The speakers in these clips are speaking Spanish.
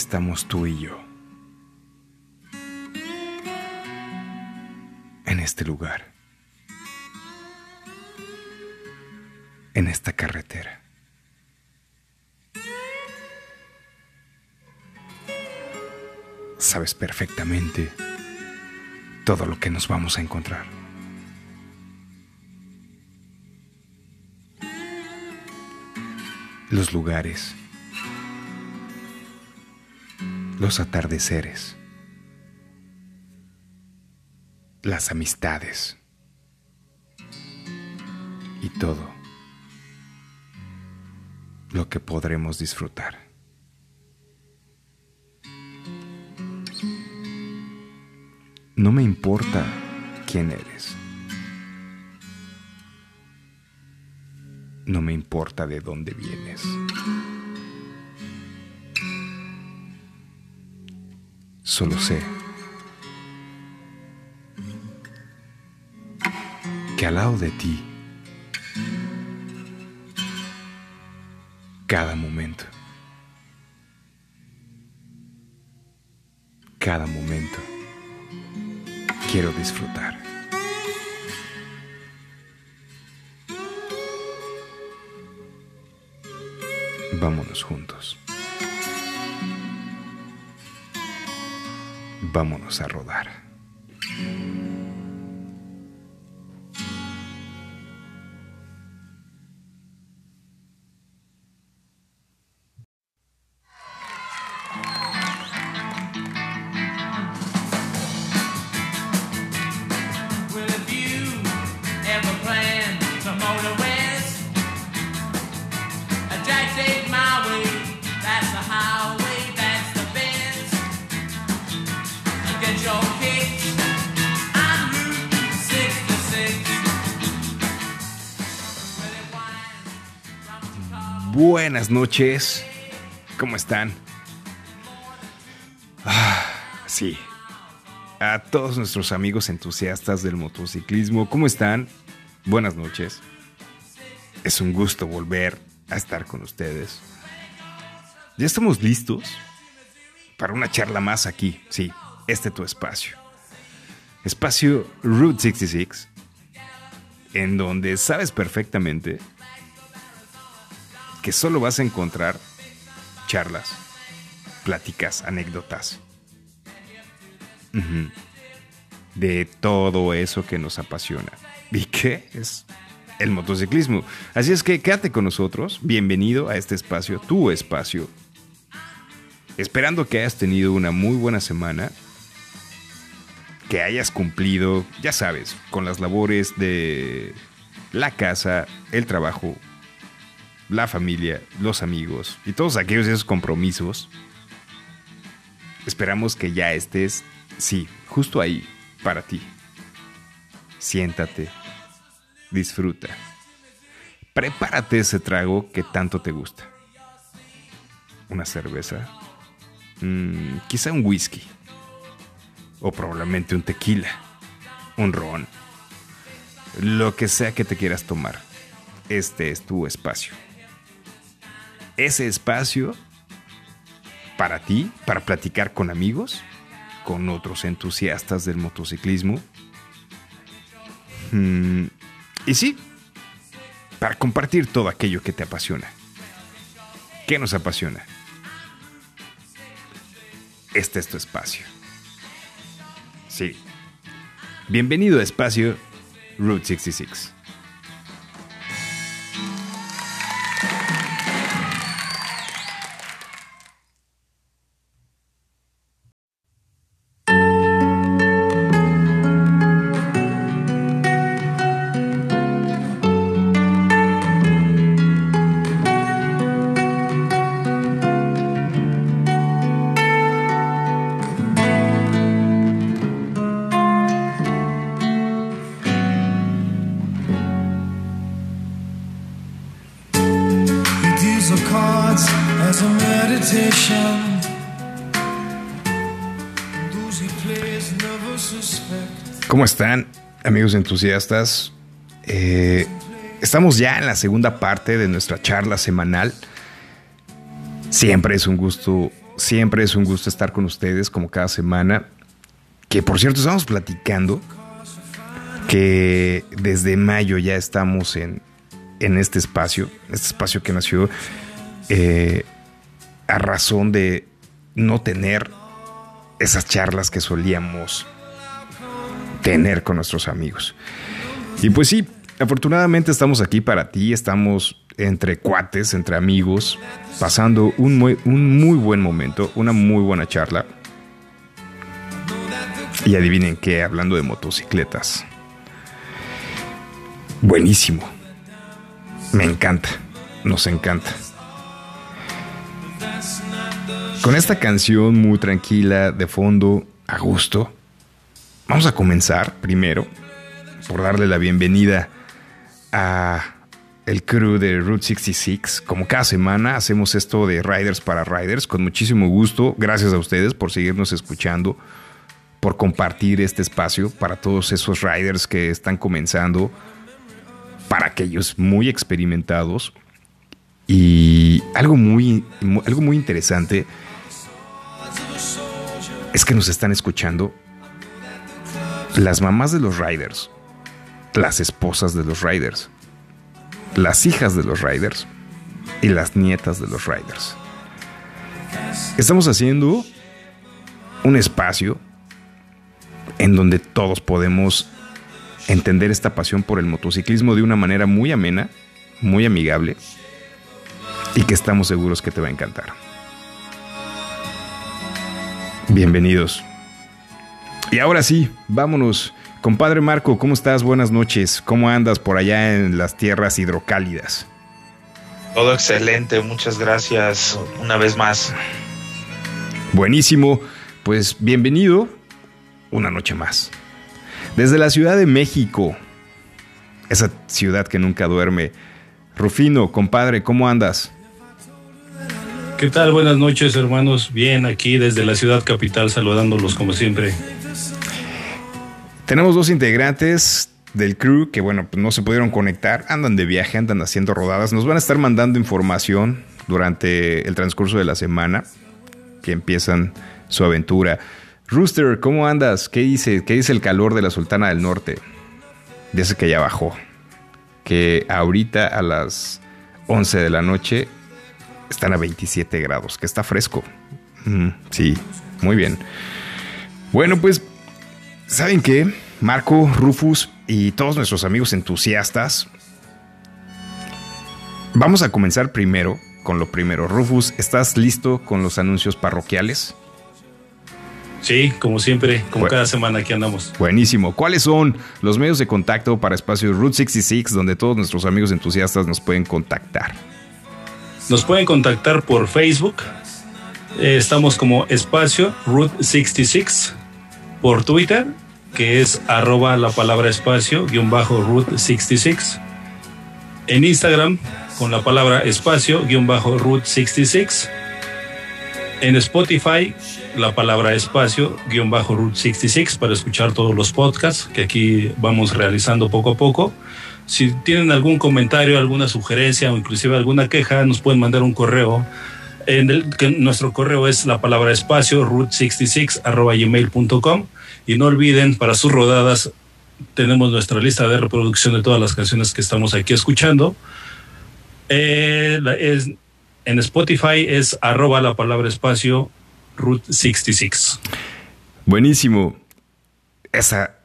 estamos tú y yo. En este lugar. En esta carretera. Sabes perfectamente todo lo que nos vamos a encontrar. Los lugares. Los atardeceres. Las amistades. Y todo lo que podremos disfrutar. No me importa quién eres. No me importa de dónde vienes. Solo sé que al lado de ti, cada momento, cada momento, quiero disfrutar. Vámonos juntos. Vámonos a rodar. Noches. ¿Cómo están? Ah, sí. A todos nuestros amigos entusiastas del motociclismo, ¿cómo están? Buenas noches. Es un gusto volver a estar con ustedes. Ya estamos listos para una charla más aquí. Sí, este tu espacio. Espacio Route 66, en donde sabes perfectamente que solo vas a encontrar charlas, pláticas, anécdotas. De todo eso que nos apasiona. ¿Y qué? Es el motociclismo. Así es que quédate con nosotros. Bienvenido a este espacio, tu espacio. Esperando que hayas tenido una muy buena semana. Que hayas cumplido, ya sabes, con las labores de la casa, el trabajo, la familia, los amigos y todos aquellos esos compromisos. Esperamos que ya estés, sí, justo ahí, para ti. Siéntate, disfruta. Prepárate ese trago que tanto te gusta. Una cerveza, Mm, quizá un whisky, o probablemente un tequila, un ron, lo que sea que te quieras tomar. Este es tu espacio ese espacio para ti, para platicar con amigos, con otros entusiastas del motociclismo. Mm, y sí, para compartir todo aquello que te apasiona. ¿Qué nos apasiona? Este es tu espacio. Sí. Bienvenido a Espacio Route 66. Entusiastas? Eh, estamos ya en la segunda parte de nuestra charla semanal. Siempre es un gusto, siempre es un gusto estar con ustedes como cada semana. Que por cierto, estamos platicando que desde mayo ya estamos en, en este espacio, este espacio que nació eh, a razón de no tener esas charlas que solíamos con nuestros amigos. Y pues sí, afortunadamente estamos aquí para ti, estamos entre cuates, entre amigos, pasando un muy, un muy buen momento, una muy buena charla. Y adivinen qué, hablando de motocicletas. Buenísimo. Me encanta, nos encanta. Con esta canción muy tranquila, de fondo, a gusto, vamos a comenzar primero por darle la bienvenida a el crew de Route 66. Como cada semana hacemos esto de Riders para Riders con muchísimo gusto. Gracias a ustedes por seguirnos escuchando, por compartir este espacio para todos esos riders que están comenzando, para aquellos muy experimentados. Y algo muy, mu- algo muy interesante es que nos están escuchando las mamás de los riders, las esposas de los riders, las hijas de los riders y las nietas de los riders. Estamos haciendo un espacio en donde todos podemos entender esta pasión por el motociclismo de una manera muy amena, muy amigable y que estamos seguros que te va a encantar. Bienvenidos. Y ahora sí, vámonos. Compadre Marco, ¿cómo estás? Buenas noches. ¿Cómo andas por allá en las tierras hidrocálidas? Todo excelente, muchas gracias una vez más. Buenísimo. Pues bienvenido una noche más. Desde la Ciudad de México, esa ciudad que nunca duerme. Rufino, compadre, ¿cómo andas? ¿Qué tal? Buenas noches, hermanos. Bien, aquí desde la ciudad capital saludándolos como siempre. Tenemos dos integrantes del crew que, bueno, pues no se pudieron conectar, andan de viaje, andan haciendo rodadas. Nos van a estar mandando información durante el transcurso de la semana que empiezan su aventura. Rooster, ¿cómo andas? ¿Qué dice? ¿Qué dice el calor de la Sultana del Norte? Dice que ya bajó. Que ahorita a las 11 de la noche están a 27 grados, que está fresco. Sí, muy bien. Bueno, pues ¿Saben qué? Marco, Rufus y todos nuestros amigos entusiastas. Vamos a comenzar primero con lo primero. Rufus, ¿estás listo con los anuncios parroquiales? Sí, como siempre, como Bueno. cada semana aquí andamos. Buenísimo. ¿Cuáles son los medios de contacto para Espacio Route 66 donde todos nuestros amigos entusiastas nos pueden contactar? Nos pueden contactar por Facebook. Eh, estamos como espacio Route 66. Por Twitter, que es arroba la palabra espacio guion bajo Route 66. En Instagram, con la palabra espacio guion bajo Route 66. En Spotify, la palabra espacio guion bajo Route 66 para escuchar todos los podcasts que aquí vamos realizando poco a poco. Si tienen algún comentario, alguna sugerencia o inclusive alguna queja, nos pueden mandar un correo. En nuestro correo es la palabra espacio route66 arroba gmail.com y no olviden para sus rodadas tenemos nuestra lista de reproducción de todas las canciones que estamos aquí escuchando. Eh, es- en Spotify es arroba la palabra espacio route 66. Buenísimo. Esa,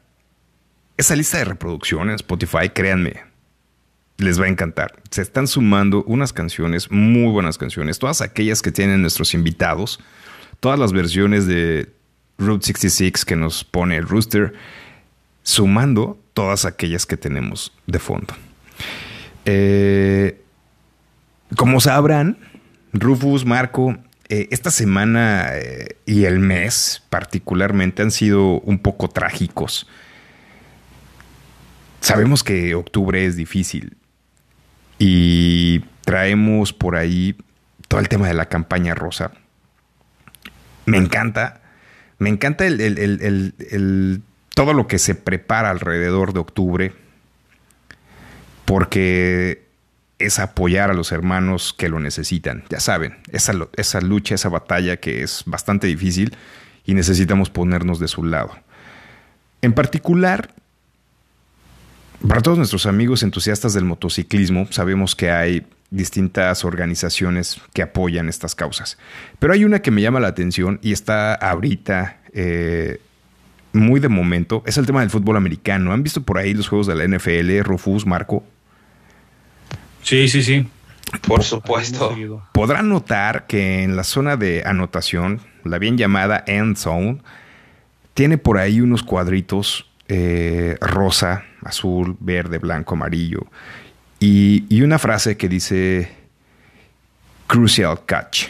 esa lista de reproducción en Spotify, créanme, les va a encantar. Se están sumando unas canciones, muy buenas canciones, todas aquellas que tienen nuestros invitados, todas las versiones de Route 66 que nos pone el Rooster, sumando todas aquellas que tenemos de fondo. Eh, como sabrán, Rufus, Marco, eh, esta semana eh, y el mes particularmente han sido un poco trágicos. Sabemos que octubre es difícil y traemos por ahí todo el tema de la campaña rosa. Me encanta, me encanta todo lo que se prepara alrededor de octubre, porque es apoyar a los hermanos que lo necesitan. Ya saben, esa lucha, esa batalla que es bastante difícil y necesitamos ponernos de su lado. En particular, para todos nuestros amigos entusiastas del motociclismo, sabemos que hay distintas organizaciones que apoyan estas causas. Pero hay una que me llama la atención y está ahorita eh, muy de momento, es el tema del fútbol americano. ¿Han visto por ahí los juegos de la NFL, Rufus, Marco? Sí, sí, sí. Por supuesto. Podrán notar que en la zona de anotación, la bien llamada end zone, tiene por ahí unos cuadritos eh, rosa, azul, verde, blanco, amarillo y, una frase que dice crucial catch,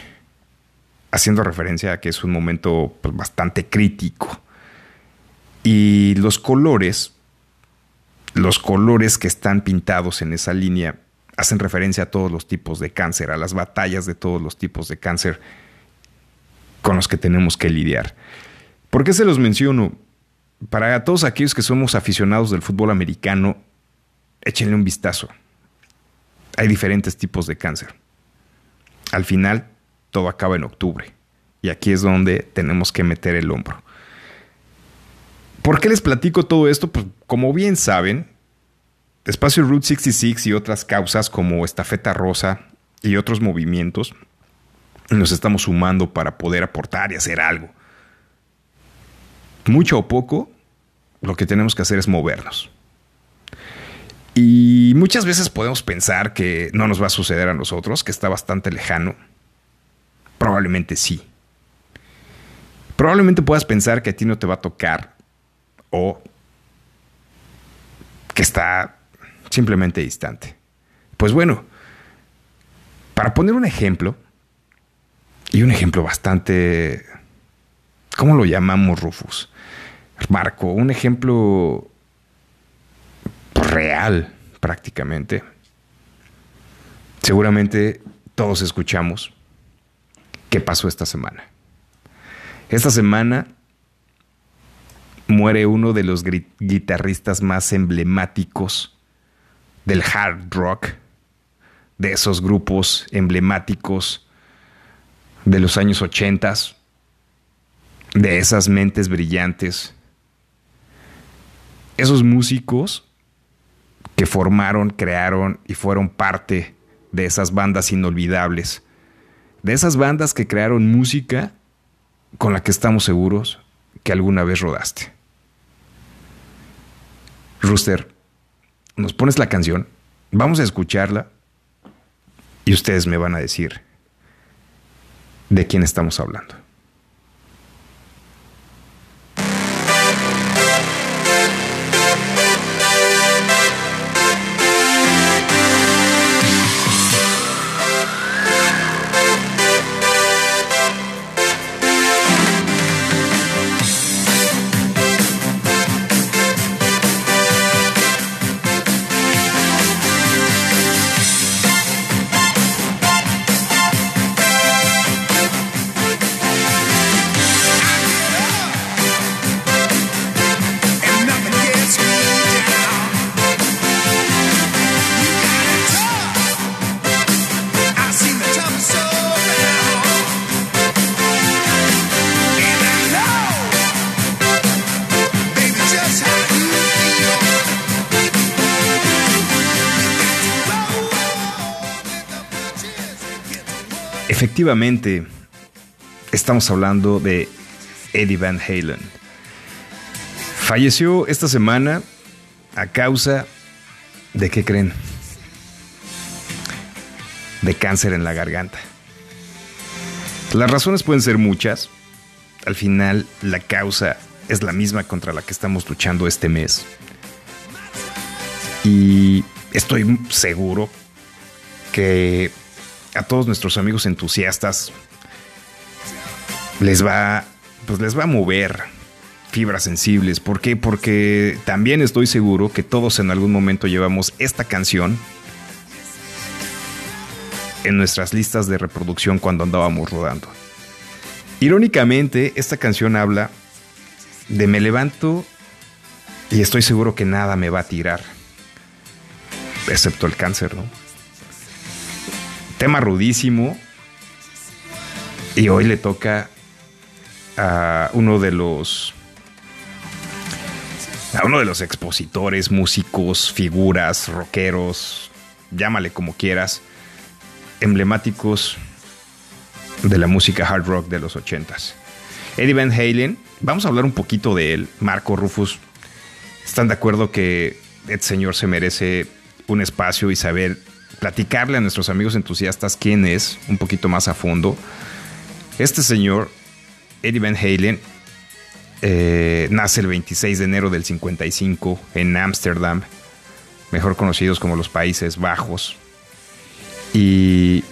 haciendo referencia a que es un momento pues, bastante crítico. Y los colores, los colores que están pintados en esa línea hacen referencia a todos los tipos de cáncer, a las batallas de todos los tipos de cáncer con los que tenemos que lidiar. ¿Por qué se los menciono? Para todos aquellos que somos aficionados del fútbol americano, échenle un vistazo. Hay diferentes tipos de cáncer. Al final, todo acaba en octubre. Y aquí es donde tenemos que meter el hombro. ¿Por qué les platico todo esto? Pues como bien saben, Espacio Route 66 y otras causas como Estafeta Rosa y otros movimientos nos estamos sumando para poder aportar y hacer algo. Mucho o poco, lo que tenemos que hacer es movernos. Y muchas veces podemos pensar que no nos va a suceder a nosotros, que está bastante lejano. Probablemente sí. Probablemente puedas pensar que a ti no te va a tocar o que está simplemente distante. Pues bueno, para poner un ejemplo, y un ejemplo bastante, ¿cómo lo llamamos, Rufus? Marco, un ejemplo real prácticamente. Seguramente todos escuchamos qué pasó esta semana. Esta semana muere uno de los guitarristas más emblemáticos del hard rock, de esos grupos emblemáticos de los años 80, de esas mentes brillantes, esos músicos que formaron, crearon y fueron parte de esas bandas inolvidables, de esas bandas que crearon música con la que estamos seguros que alguna vez rodaste. Rooster, nos pones la canción, vamos a escucharla y ustedes me van a decir de quién estamos hablando. Efectivamente, estamos hablando de Eddie Van Halen. Falleció esta semana a causa de qué creen? De cáncer en la garganta. Las razones pueden ser muchas. Al final, la causa es la misma contra la que estamos luchando este mes. Y estoy seguro que a todos nuestros amigos entusiastas les va, pues les va a mover fibras sensibles. ¿Por qué? Porque también estoy seguro que todos en algún momento llevamos esta canción en nuestras listas de reproducción cuando andábamos rodando. Irónicamente, esta canción habla de me levanto y estoy seguro que nada me va a tirar, excepto el cáncer, ¿no? Tema rudísimo y hoy le toca a uno de los a uno de los expositores, músicos, figuras, rockeros, llámale como quieras, emblemáticos de la música hard rock de los ochentas. Eddie Van Halen, vamos a hablar un poquito de él. Marco Rufus, ¿están de acuerdo que este señor se merece un espacio y saber platicarle a nuestros amigos entusiastas quién es un poquito más a fondo? Este señor, Eddie Van Halen, eh, nace el 26 de enero del 55 en Ámsterdam, mejor conocidos como los Países Bajos, y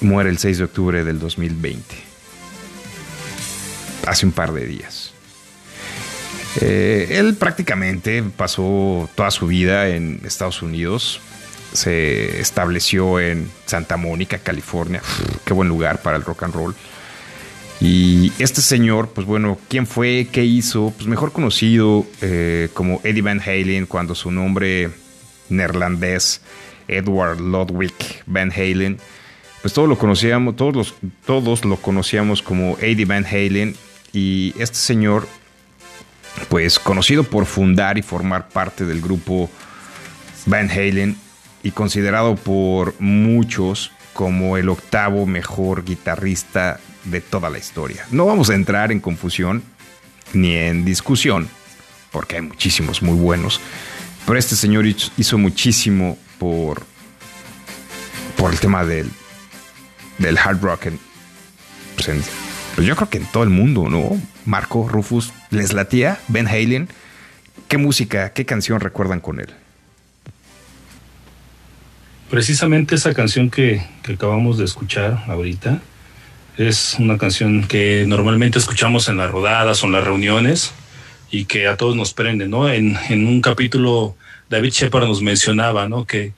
muere el 6 de octubre del 2020, hace un par de días. Eh, él prácticamente pasó toda su vida en Estados Unidos, se estableció en Santa Mónica, California, qué buen lugar para el rock and roll. Y este señor, pues bueno, ¿quién fue? ¿Qué hizo? Pues mejor conocido eh, como Eddie Van Halen, cuando su nombre neerlandés, Edward Ludwig Van Halen, pues todos lo conocíamos, todos, los, todos lo conocíamos como Eddie Van Halen. Y este señor, pues conocido por fundar y formar parte del grupo Van Halen y considerado por muchos como el octavo mejor guitarrista de toda la historia. No vamos a entrar en confusión ni en discusión, porque hay muchísimos muy buenos, pero este señor hizo- muchísimo por, por el tema del, del hard rock. pues, pues yo creo que en todo el mundo, ¿no? Marco, Rufus, ¿les latía? Ben Halen. ¿Qué música, qué canción recuerdan con él? Precisamente esa canción que, que acabamos de escuchar ahorita es una canción que normalmente escuchamos en las rodadas o en las reuniones y que a todos nos prende, ¿no? En, en un capítulo David Shepard nos mencionaba, ¿no? Que,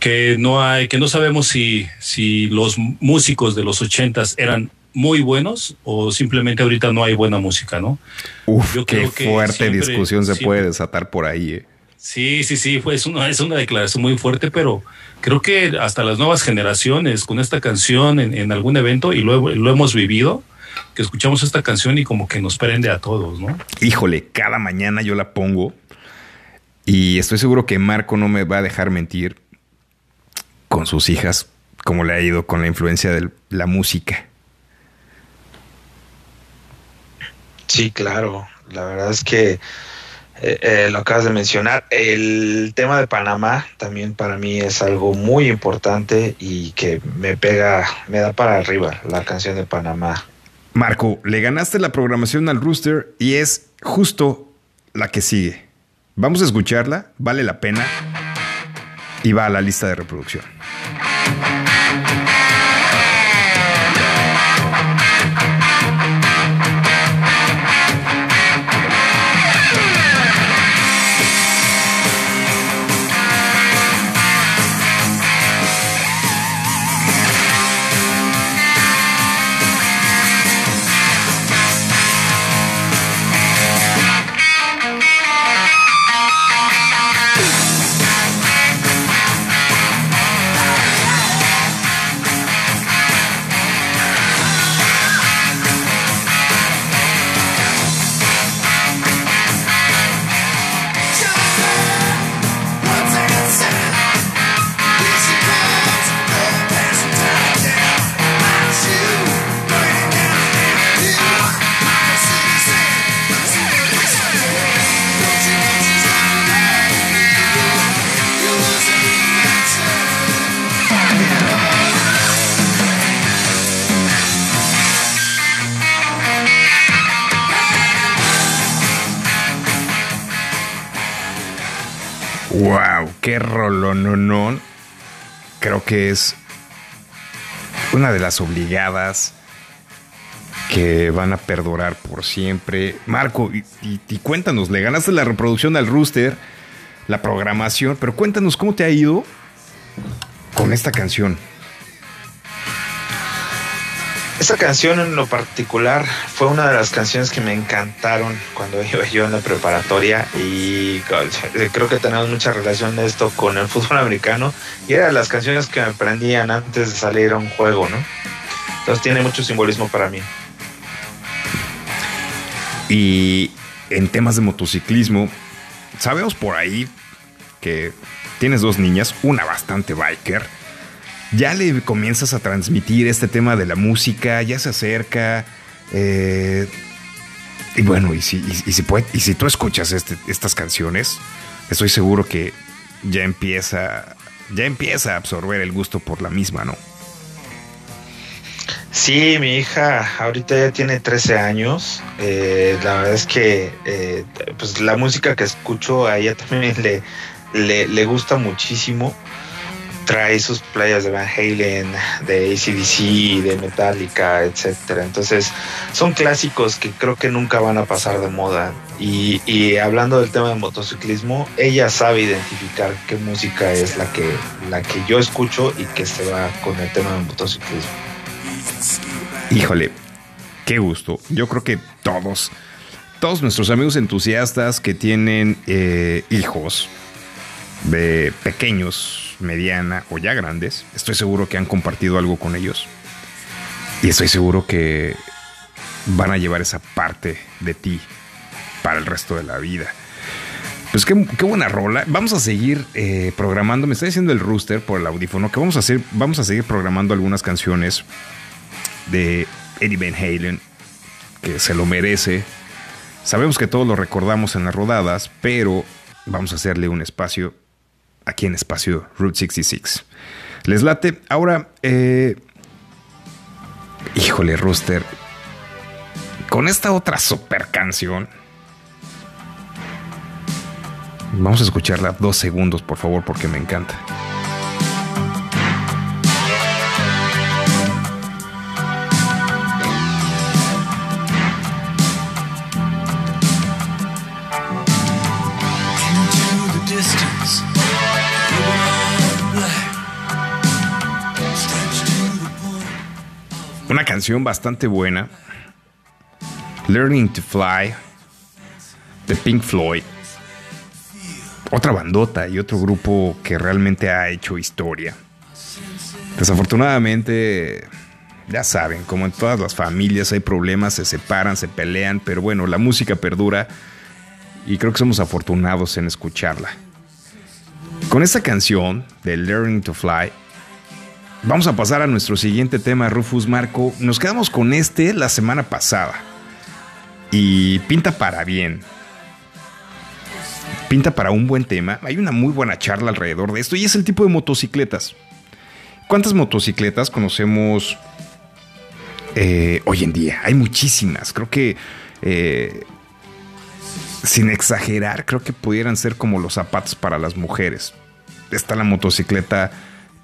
que no hay, que no sabemos si, si los músicos de los ochentas eran muy buenos o simplemente ahorita no hay buena música, ¿no? Uf, Yo qué creo que fuerte siempre- discusión se siempre- puede desatar por ahí, ¿eh? Sí, sí, sí, fue, es, una, es una declaración muy fuerte, pero creo que hasta las nuevas generaciones con esta canción en, en algún evento, y lo, lo hemos vivido, que escuchamos esta canción y como que nos prende a todos, ¿no? Híjole, cada mañana yo la pongo y estoy seguro que Marco no me va a dejar mentir con sus hijas, como le ha ido con la influencia de la música. Sí, claro. La verdad es que eh, eh, lo acabas de mencionar. El tema de Panamá también para mí es algo muy importante y que me pega, me da para arriba la canción de Panamá. Marco, le ganaste la programación al Rooster y es justo la que sigue. Vamos a escucharla, vale la pena y va a la lista de reproducción. Rolononón! Creo que es una de las obligadas que van a perdurar por siempre. Marco, y- y cuéntanos, le ganaste la reproducción al Rooster, la programación, pero cuéntanos cómo te ha ido con esta canción. Esa canción en lo particular fue una de las canciones que me encantaron cuando iba yo en la preparatoria y creo que tenemos mucha relación de esto con el fútbol americano y era de las canciones que me prendían antes de salir a un juego, ¿no? Entonces tiene mucho simbolismo para mí. Y en temas de motociclismo, sabemos por ahí que tienes dos niñas, una bastante biker. Ya le comienzas a transmitir este tema de la música, ya se acerca. eh, y bueno, y si, y- si, puede- y si tú escuchas este- estas canciones, estoy seguro que ya empieza, ya empieza a absorber el gusto por la misma, ¿no? Sí, mi hija ahorita ya tiene 13 años. Eh, la verdad es que eh, pues la música que escucho a ella también le, le gusta muchísimo. Trae sus playas de Van Halen, de ACDC, de Metallica, etcétera. Entonces, son clásicos que creo que nunca van a pasar de moda. Y, hablando del tema de motociclismo, ella sabe identificar qué música es la que, la que yo escucho y que se va con el tema del motociclismo. Híjole, qué gusto. Yo creo que todos, todos nuestros amigos entusiastas que tienen eh, hijos de pequeños, mediana o ya grandes, estoy seguro que han compartido algo con ellos. Y estoy seguro que van a llevar esa parte de ti para el resto de la vida. Pues qué, qué buena rola. Vamos a seguir eh, programando. Me está diciendo el rooster por el audífono que vamos a hacer. Vamos a seguir programando algunas canciones de Eddie Van Halen, que se lo merece. Sabemos que todos lo recordamos en las rodadas, pero vamos a hacerle un espacio aquí en espacio Route 66. Les late. Ahora, eh, híjole, Rooster, con esta otra super canción. Vamos a escucharla dos segundos, por favor, porque me encanta. Canción bastante buena. Learning to Fly de Pink Floyd. Otra bandota y otro grupo que realmente ha hecho historia. Desafortunadamente, ya saben, como en todas las familias hay problemas, se separan, se pelean, pero bueno, la música perdura y creo que somos afortunados en escucharla. Con esta canción de Learning to Fly, Vamos a pasar a nuestro siguiente tema, Rufus Marco. Nos quedamos con este la semana pasada. Y pinta para bien. Pinta para un buen tema. Hay una muy buena charla alrededor de esto y es el tipo de motocicletas. ¿Cuántas motocicletas conocemos eh, hoy en día? Hay muchísimas. Creo que, eh, sin exagerar, creo que pudieran ser como los zapatos para las mujeres. Está la motocicleta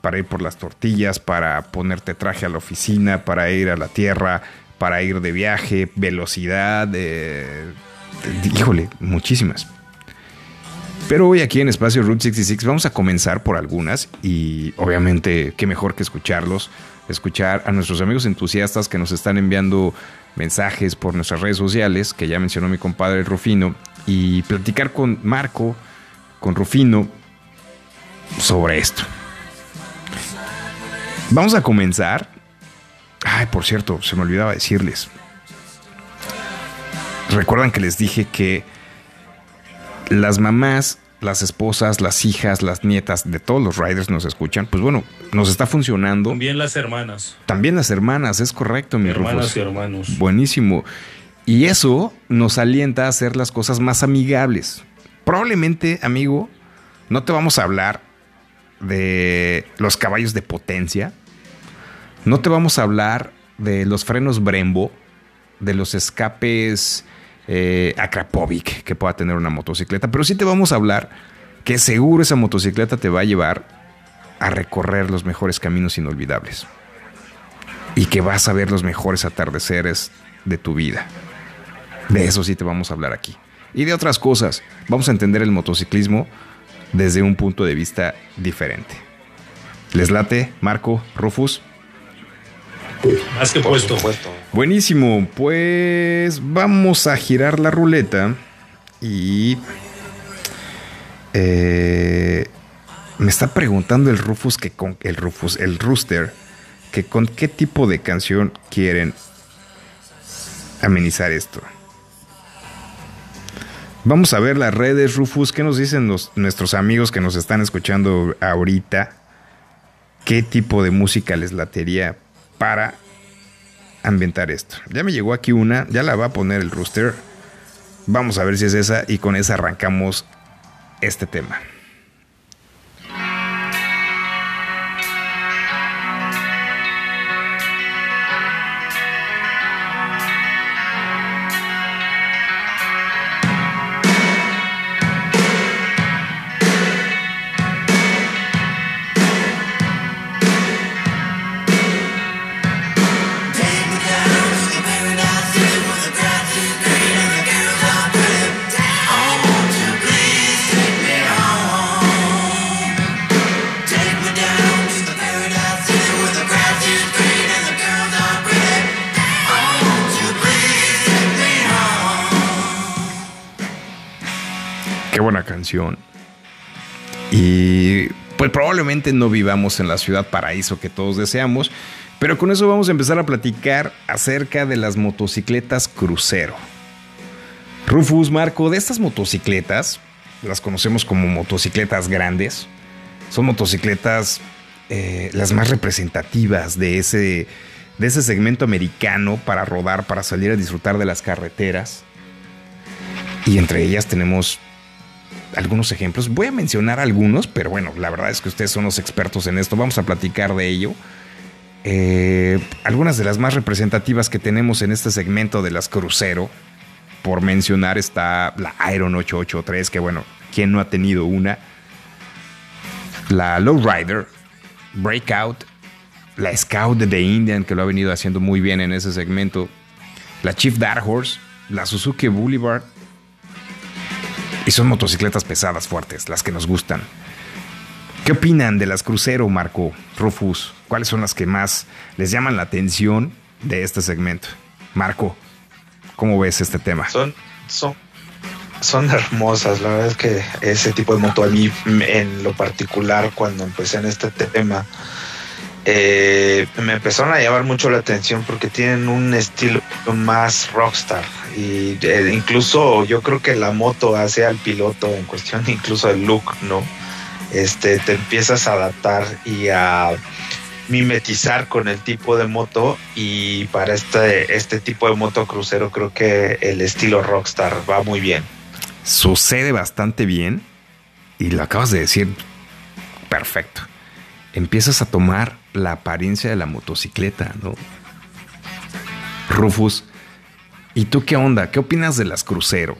para ir por las tortillas, para ponerte traje a la oficina, para ir a la tierra, para ir de viaje, velocidad, eh, híjole, muchísimas. Pero hoy aquí en Espacio Route 66 vamos a comenzar por algunas y obviamente qué mejor que escucharlos, escuchar a nuestros amigos entusiastas que nos están enviando mensajes por nuestras redes sociales, que ya mencionó mi compadre Rufino, y platicar con Marco, con Rufino, sobre esto. Vamos a comenzar. Ay, por cierto, se me olvidaba decirles. Recuerdan que les dije que las mamás, las esposas, las hijas, las nietas de todos los riders nos escuchan. Pues bueno, nos está funcionando. También las hermanas. También las hermanas, es correcto, mi hermanas Rufus. y hermanos. Buenísimo. Y eso nos alienta a hacer las cosas más amigables. Probablemente, amigo, no te vamos a hablar de los caballos de potencia. No te vamos a hablar de los frenos Brembo, de los escapes eh, Akrapovic que pueda tener una motocicleta, pero sí te vamos a hablar que seguro esa motocicleta te va a llevar a recorrer los mejores caminos inolvidables y que vas a ver los mejores atardeceres de tu vida. De eso sí te vamos a hablar aquí. Y de otras cosas. Vamos a entender el motociclismo desde un punto de vista diferente. ¿Les late, Marco, Rufus? Más que Por puesto. Buenísimo, pues vamos a girar la ruleta y eh, me está preguntando el Rufus que con el Rufus, el Rooster, que con qué tipo de canción quieren amenizar esto. Vamos a ver las redes, Rufus, qué nos dicen nuestros amigos que nos están escuchando ahorita. ¿Qué tipo de música les latería para ambientar esto. Ya me llegó aquí una, ya la va a poner el rooster. Vamos a ver si es esa y con esa arrancamos este tema. No vivamos en la ciudad paraíso que todos deseamos, pero con eso vamos a empezar a platicar acerca de las motocicletas crucero. Rufus, Marco, de estas motocicletas, las conocemos como motocicletas grandes, son motocicletas eh, las más representativas de ese, de ese segmento americano para rodar, para salir a disfrutar de las carreteras. Y entre ellas tenemos algunos ejemplos. Voy a mencionar algunos, pero bueno, la verdad es que ustedes son los expertos en esto. Vamos a platicar de ello. Eh, algunas de las más representativas que tenemos en este segmento de las crucero, por mencionar, está la Iron 883, que bueno, ¿quién no ha tenido una? La Lowrider, Breakout, la Scout de Indian, que lo ha venido haciendo muy bien en ese segmento, la Chief Dark Horse, la Suzuki Boulevard, y son motocicletas pesadas, fuertes, las que nos gustan. ¿Qué opinan de las crucero, Marco, Rufus? ¿Cuáles son las que más les llaman la atención de este segmento? Marco, ¿cómo ves este tema? Son, son, son hermosas. La verdad es que ese tipo de moto a mí, en lo particular, cuando empecé en este tema, eh, me empezaron a llamar mucho la atención porque tienen un estilo más rockstar. Y eh, incluso yo creo que la moto hace al piloto en cuestión incluso del look, ¿no? Este, te empiezas a adaptar y a mimetizar con el tipo de moto y para este, este tipo de moto crucero creo que el estilo rockstar va muy bien. Sucede bastante bien y lo acabas de decir perfecto. Empiezas a tomar la apariencia de la motocicleta, ¿no? Rufus, ¿y tú qué onda? ¿Qué opinas de las crucero?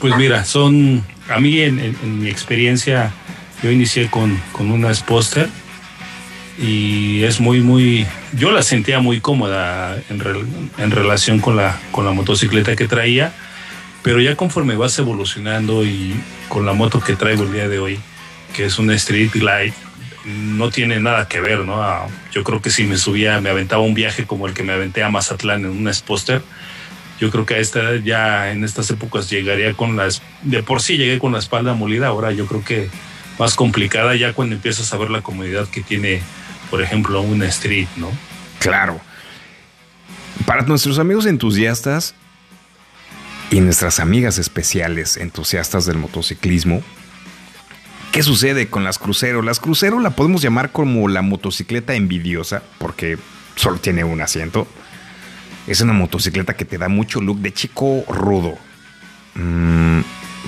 Pues mira, son, a mí en, mi experiencia, yo inicié con, con una Sposter y es muy, muy, yo la sentía muy cómoda en, en relación con la, con la motocicleta que traía, pero ya conforme vas evolucionando y con la moto que traigo el día de hoy, que es una Street Glide, no tiene nada que ver, ¿no? Ah, Yo creo que si me subía, me aventaba un viaje como el que me aventé a Mazatlán en una Sposter, yo creo que a esta ya en estas épocas llegaría con las de por sí llegué con la espalda molida ahora yo creo que más complicada ya cuando empiezas a ver la comodidad que tiene por ejemplo una street no Claro. Para nuestros amigos entusiastas y nuestras amigas especiales entusiastas del motociclismo, ¿qué sucede con las crucero? Las crucero la podemos llamar como la motocicleta envidiosa porque solo tiene un asiento. Es una motocicleta que te da mucho look de chico rudo. Mm,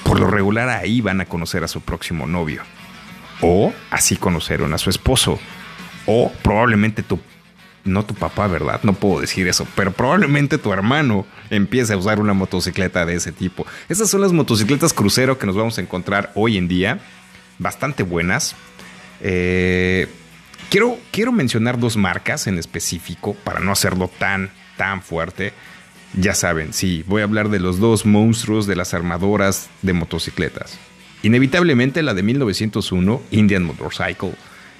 por lo regular ahí van a conocer a su próximo novio. O así conocieron a su esposo. O probablemente tu no tu papá, ¿verdad? No puedo decir eso, pero probablemente tu hermano empiece a usar una motocicleta de ese tipo. Esas son las motocicletas crucero que nos vamos a encontrar hoy en día, bastante buenas. Eh, quiero, quiero mencionar dos marcas en específico para no hacerlo tan, tan fuerte. Ya saben, sí, voy a hablar de los dos monstruos de las armadoras de motocicletas. Inevitablemente la de 1901, Indian Motorcycle,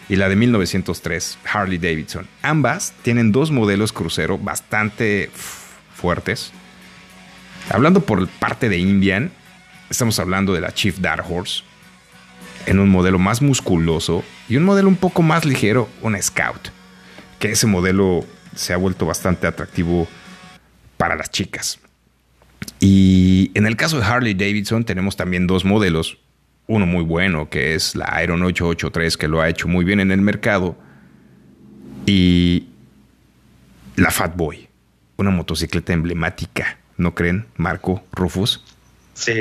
y la de 1903, Harley Davidson. Ambas tienen dos modelos crucero bastante fuertes. Hablando por parte de Indian, estamos hablando de la Chief Dark Horse, en un modelo más musculoso y un modelo un poco más ligero, una Scout, que ese modelo se ha vuelto bastante atractivo para las chicas. Y en el caso de Harley Davidson tenemos también dos modelos, uno muy bueno que es la Iron 883 que lo ha hecho muy bien en el mercado y la Fat Boy, una motocicleta emblemática, ¿no creen, Marco Rufus? Sí,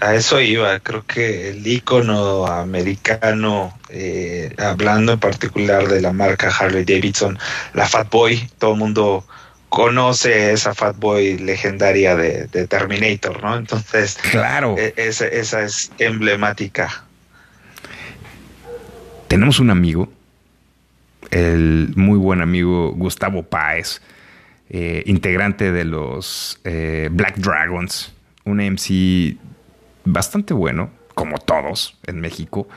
a eso iba. Creo que el icono americano, eh, hablando en particular de la marca Harley Davidson, la Fat Boy, todo el mundo conoce esa Fat Boy legendaria de, de Terminator, ¿no? Entonces, Claro. e- esa, esa es emblemática. Tenemos un amigo, el muy buen amigo Gustavo Páez, eh, integrante de los eh, Black Dragons, un MC bastante bueno, como todos en México.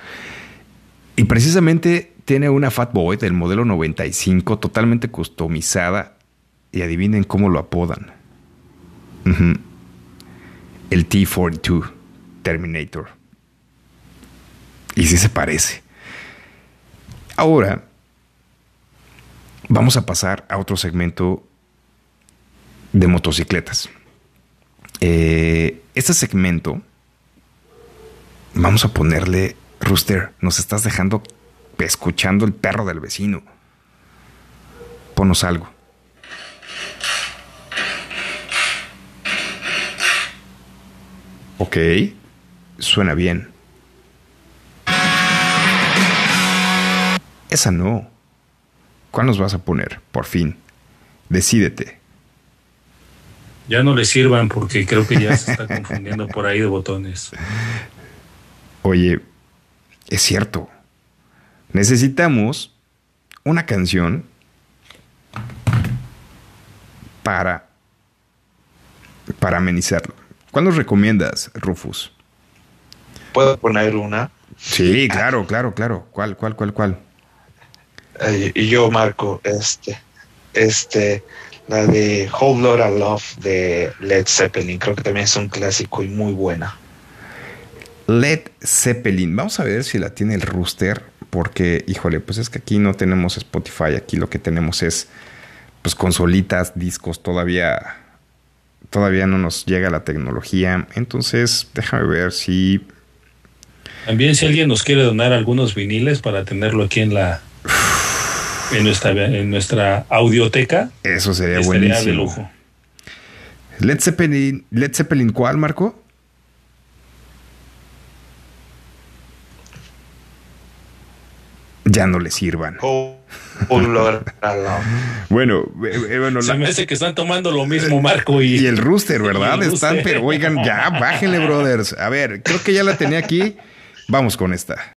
Y precisamente tiene una Fat Boy del modelo 95 totalmente customizada. Y adivinen cómo lo apodan. El T-42 Terminator. Y sí se parece. Ahora vamos a pasar a otro segmento de motocicletas. Eh, este segmento vamos a ponerle Rooster. Nos estás dejando escuchando el perro del vecino. Ponos algo. Ok, suena bien. Esa no. ¿Cuál nos vas a poner? Por fin. Decídete. Ya no le sirvan porque creo que ya se está confundiendo por ahí de botones. Oye, es cierto. Necesitamos una canción para para amenizarlo. ¿Cuál nos recomiendas, Rufus? ¿Puedo poner una? Sí, claro, claro, claro. ¿Cuál, cuál, cuál, cuál? Y yo marco este, este, la de Whole Lotta Love de Led Zeppelin. Creo que también es un clásico y muy buena. Led Zeppelin. Vamos a ver si la tiene el rooster. Porque, híjole, pues es que aquí no tenemos Spotify. Aquí lo que tenemos es, pues, consolitas, discos. Todavía, todavía no nos llega la tecnología. Entonces, déjame ver si. También si alguien nos quiere donar algunos viniles para tenerlo aquí en la en nuestra en nuestra audioteca, Eso sería estaría de buenísimo. lujo. Led Zeppelin, Led Zeppelin, ¿cuál, Marco? Ya no le sirvan. Love. Bueno, eh, eh, bueno, Se la- me hace que están tomando lo mismo Marco y, y el rooster, ¿verdad? el Están, rooster. pero oigan, ya, bájenle, brothers. A ver, creo que ya la tenía aquí. Vamos con esta.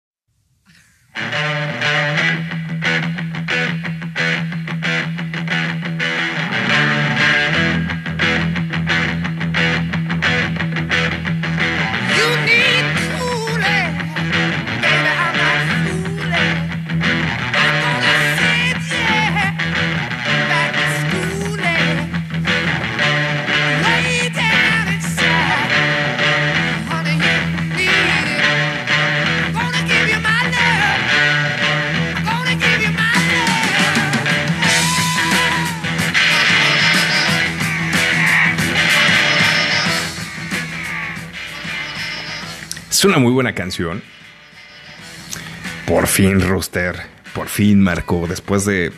Es una muy buena canción. Por fin, Rooster. Por fin, Marco. Después de.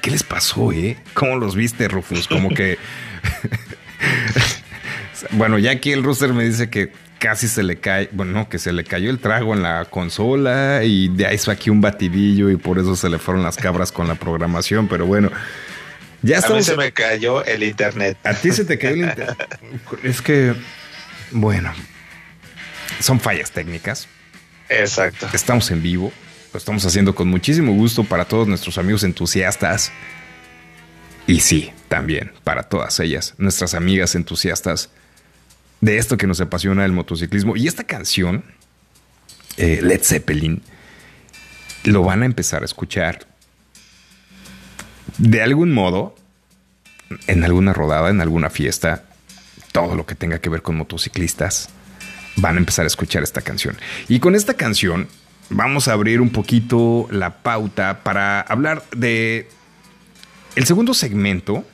¿Qué les pasó, eh? ¿Cómo los viste, Rufus? Como que. bueno, ya aquí el Rooster me dice que casi se le cae. Bueno, no, que se le cayó el trago en la consola y de ahí hizo aquí un batidillo y por eso se le fueron las cabras con la programación. Pero bueno, ya A mí estamos. se me cayó el internet. A ti se te cayó el inter- Es que, bueno, son fallas técnicas. Exacto. Estamos en vivo. Lo estamos haciendo con muchísimo gusto para todos nuestros amigos entusiastas. Y sí, también para todas ellas, nuestras amigas entusiastas de esto que nos apasiona el motociclismo. Y esta canción, eh, Led Zeppelin, lo van a empezar a escuchar. De algún modo, en alguna rodada, en alguna fiesta, todo lo que tenga que ver con motociclistas, van a empezar a escuchar esta canción. Y con esta canción vamos a abrir un poquito la pauta para hablar de el segundo segmento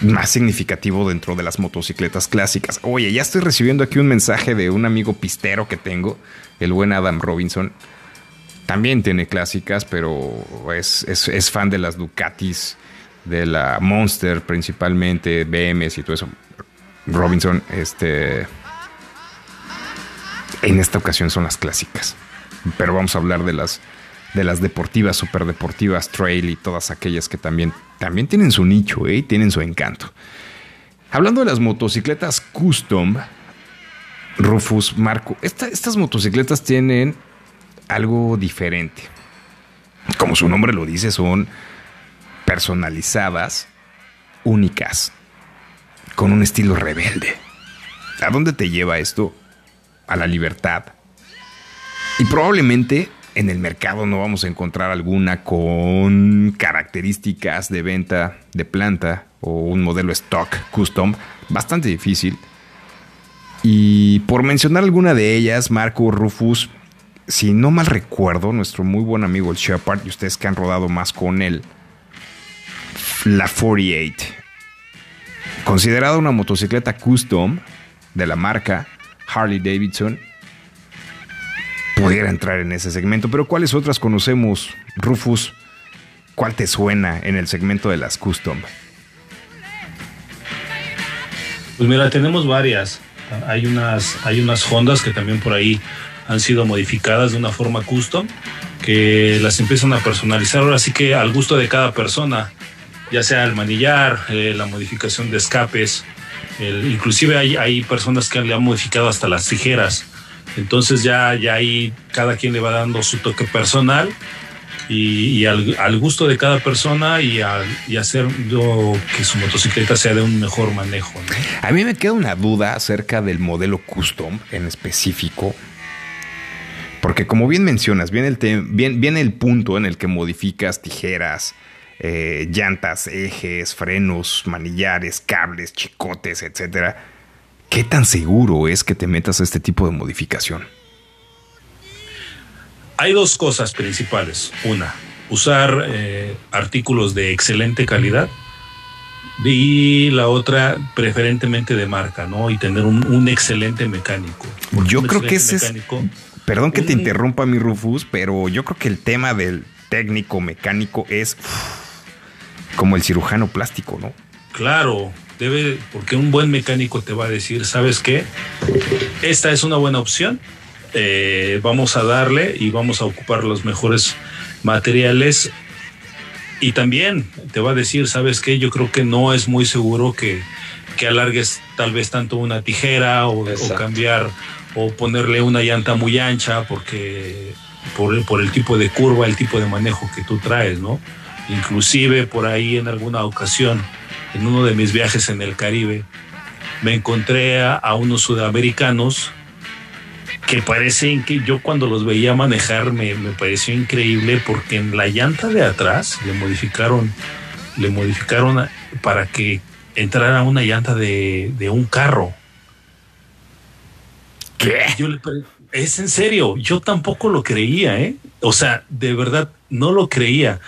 más significativo dentro de las motocicletas clásicas. Oye, ya estoy recibiendo aquí un mensaje de un amigo pistero que tengo, el buen Adam Robinson. También tiene clásicas, pero es, es- es fan de las Ducatis, de la Monster principalmente, BMs y todo eso. Robinson, este... En esta ocasión son las clásicas. Pero vamos a hablar de las, de las deportivas, superdeportivas, trail y todas aquellas que también, también tienen su nicho ¿eh? y tienen su encanto. Hablando de las motocicletas custom, Rufus, Marco, esta- estas motocicletas tienen algo diferente. Como su nombre lo dice, son personalizadas, únicas, con un estilo rebelde. ¿A dónde te lleva esto? A la libertad. Y probablemente en el mercado no vamos a encontrar alguna con características de venta de planta o un modelo stock custom bastante difícil. Y por mencionar alguna de ellas, Marco Rufus, si no mal recuerdo, nuestro muy buen amigo el Shepard y ustedes que han rodado más con él, la 48, considerada una motocicleta custom de la marca Harley Davidson, pudiera entrar en ese segmento. Pero ¿cuáles otras conocemos, Rufus? ¿Cuál te suena en el segmento de las custom? Pues mira, tenemos varias. Hay unas, hay unas Hondas que también por ahí han sido modificadas de una forma custom, que las empiezan a personalizar ahora sí que al gusto de cada persona, ya sea el manillar, eh, la modificación de escapes, el- inclusive hay, hay personas que le han modificado hasta las tijeras. Entonces ya, ya ahí cada quien le va dando su toque personal y, al, al gusto de cada persona y, hacer que su motocicleta sea de un mejor manejo. A mí me queda una duda acerca del modelo custom en específico. Porque como bien mencionas, viene el, bien- viene el punto en el que modificas tijeras, eh, llantas, ejes, frenos, manillares, cables, chicotes, etc. ¿Qué tan seguro es que te metas a este tipo de modificación? Hay dos cosas principales. Una, usar eh, artículos de excelente calidad. Y la otra, preferentemente de marca, ¿no? Y tener un, un excelente mecánico. Yo creo que ese es- mecánico- Perdón que te interrumpa mi Rufus, pero yo creo que el tema del técnico mecánico es como el cirujano plástico, ¿no? Claro, debe, porque un buen mecánico te va a decir, ¿sabes qué? Esta es una buena opción. eh, vamos a darle y vamos a ocupar los mejores materiales. Y también te va a decir, ¿sabes qué? Yo creo que no es muy seguro que, que alargues tal vez tanto una tijera o, cambiar o ponerle una llanta muy ancha porque por, el- por el tipo de curva, el tipo de manejo que tú traes, ¿no? Inclusive por ahí en alguna ocasión, en uno de mis viajes en el Caribe, me encontré a, a unos sudamericanos que parecen que yo cuando los veía manejar me, me pareció increíble porque en la llanta de atrás le modificaron, le modificaron para que entrara una llanta de, de un carro. ¿Qué? Yo le pre- es en serio, yo tampoco lo creía, ¿eh? O sea, de verdad, no lo creía.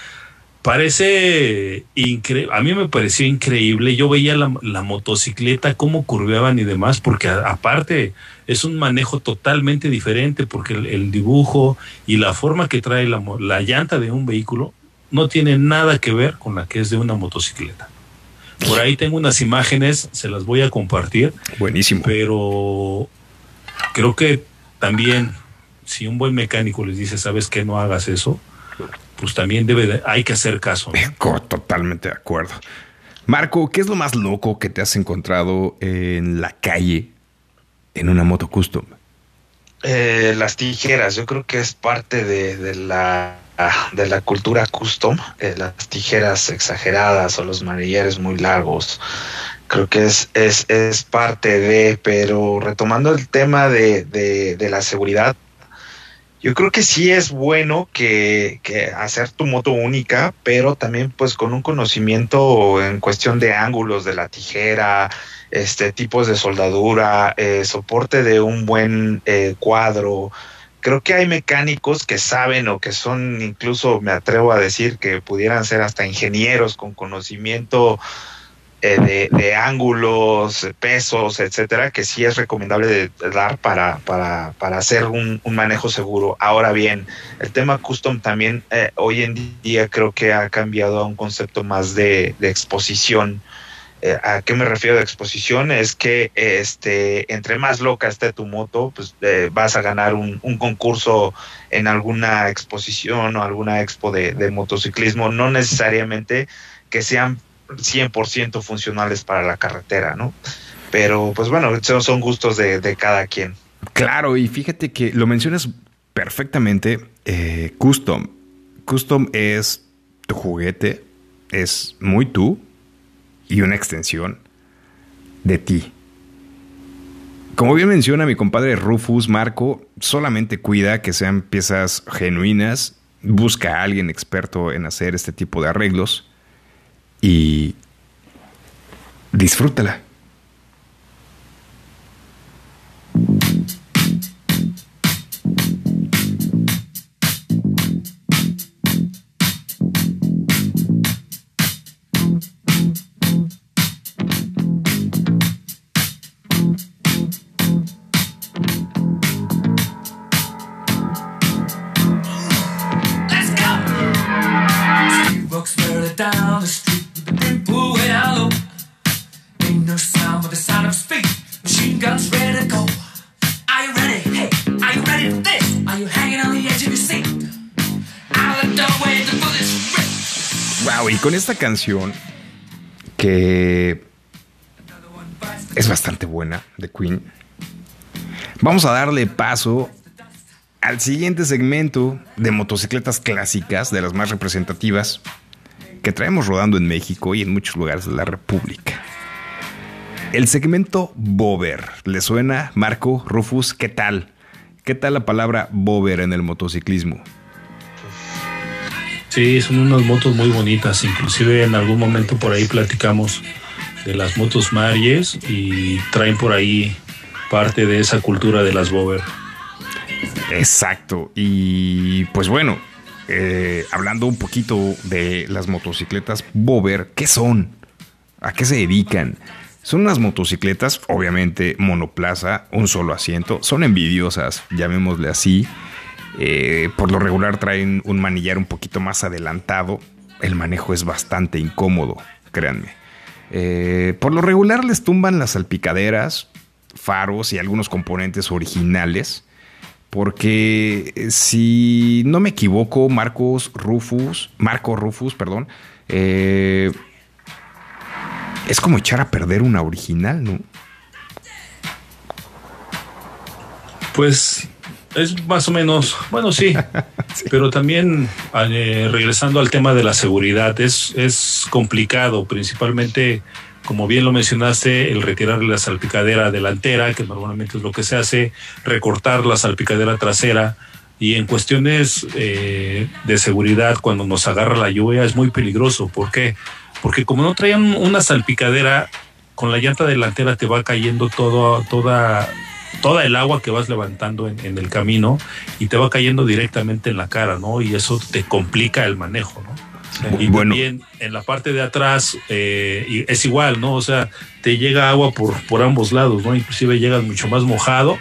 Parece increíble, a mí me pareció increíble. Yo veía la, la motocicleta, cómo curveaban y demás, porque a- aparte es un manejo totalmente diferente, porque el, el dibujo y la forma que trae la, la llanta de un vehículo no tiene nada que ver con la que es de una motocicleta. Por ahí tengo unas imágenes, se las voy a compartir Buenísimo. pero creo que también si un buen mecánico les dice, sabes que no hagas eso, pues también debe de- hay que hacer caso. Totalmente de acuerdo. Marco, ¿qué es lo más loco que te has encontrado en la calle en una moto custom? Eh, las tijeras, yo creo que es parte de, de la de la cultura custom, eh, las tijeras exageradas o los manillares muy largos. Creo que es, es, es parte de, pero retomando el tema de, de, de la seguridad, yo creo que sí es bueno que, que hacer tu moto única, pero también pues con un conocimiento en cuestión de ángulos de la tijera, este tipos de soldadura, eh, soporte de un buen eh, cuadro. Creo que hay mecánicos que saben o que son, incluso me atrevo a decir que pudieran ser hasta ingenieros con conocimiento eh, de, de ángulos, pesos, etcétera, que sí es recomendable de- dar para, para, para hacer un, un manejo seguro. Ahora bien, el tema custom también eh, hoy en día creo que ha cambiado a un concepto más de, de exposición. Eh, ¿A qué me refiero de exposición? Es que este, entre más loca esté tu moto, pues eh, vas a ganar un, un concurso en alguna exposición o alguna expo de, de motociclismo, no necesariamente que sean 100% funcionales para la carretera, ¿no? Pero pues bueno, son, gustos de, de cada quien. Claro, y fíjate que lo mencionas perfectamente. eh, custom. Custom es tu juguete, es muy tú y una extensión de ti. Como bien menciona mi compadre Rufus, Marco solamente cuida que sean piezas genuinas, busca a alguien experto en hacer este tipo de arreglos y disfrútala. Con esta canción que es bastante buena de Queen, vamos a darle paso al siguiente segmento de motocicletas clásicas, de las más representativas, que traemos rodando en México y en muchos lugares de la República. El segmento Bober. ¿Le suena, Marco, Rufus? ¿Qué tal? ¿Qué tal la palabra Bober en el motociclismo? Sí, son unas motos muy bonitas. Inclusive en algún momento por ahí platicamos de las motos Maries y traen por ahí parte de esa cultura de las Bober. Exacto. Y pues bueno, eh, hablando un poquito de las motocicletas Bober, ¿qué son? ¿A qué se dedican? Son unas motocicletas, obviamente monoplaza, un solo asiento. Son envidiosas, llamémosle así. Eh, por lo regular traen un manillar un poquito más adelantado. El manejo es bastante incómodo, créanme. Eh, por lo regular les tumban las salpicaderas, faros y algunos componentes originales. Porque eh, si no me equivoco, Marcos Rufus, Marco Rufus, perdón, es como echar a perder una original, ¿no? Pues es más o menos, bueno, sí, pero también eh, regresando al tema de la seguridad, es, es complicado, principalmente, como bien lo mencionaste, el retirarle la salpicadera delantera, que normalmente es lo que se hace, recortar la salpicadera trasera. Y en cuestiones eh, de seguridad, cuando nos agarra la lluvia, es muy peligroso. ¿Por qué? Porque como no traían una salpicadera, con la llanta delantera te va cayendo todo, toda, toda el agua que vas levantando en, en el camino y te va cayendo directamente en la cara, ¿no? Y eso te complica el manejo, ¿no? Y Bueno. también en la parte de atrás eh, es igual, ¿no? O sea, te llega agua por, por ambos lados, ¿no? Inclusive llegas mucho más mojado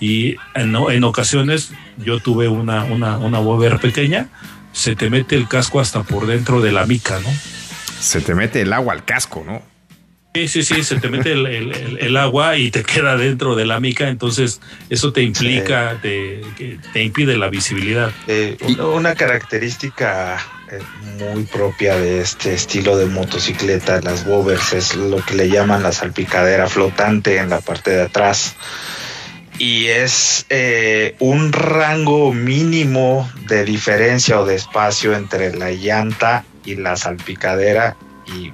y en, en ocasiones yo tuve una, una, una Bober pequeña, se te mete el casco hasta por dentro de la mica, ¿no? Se te mete el agua al casco, ¿no? Sí, sí, sí, se te mete el, el- el- el agua y te queda dentro de la mica, entonces eso te implica, te, impide la visibilidad. Eh, una, una característica eh, muy propia de este estilo de motocicleta, las Bovers, es lo que le llaman la salpicadera flotante en la parte de atrás. Y es eh, un rango mínimo de diferencia o de espacio entre la llanta y la salpicadera. Y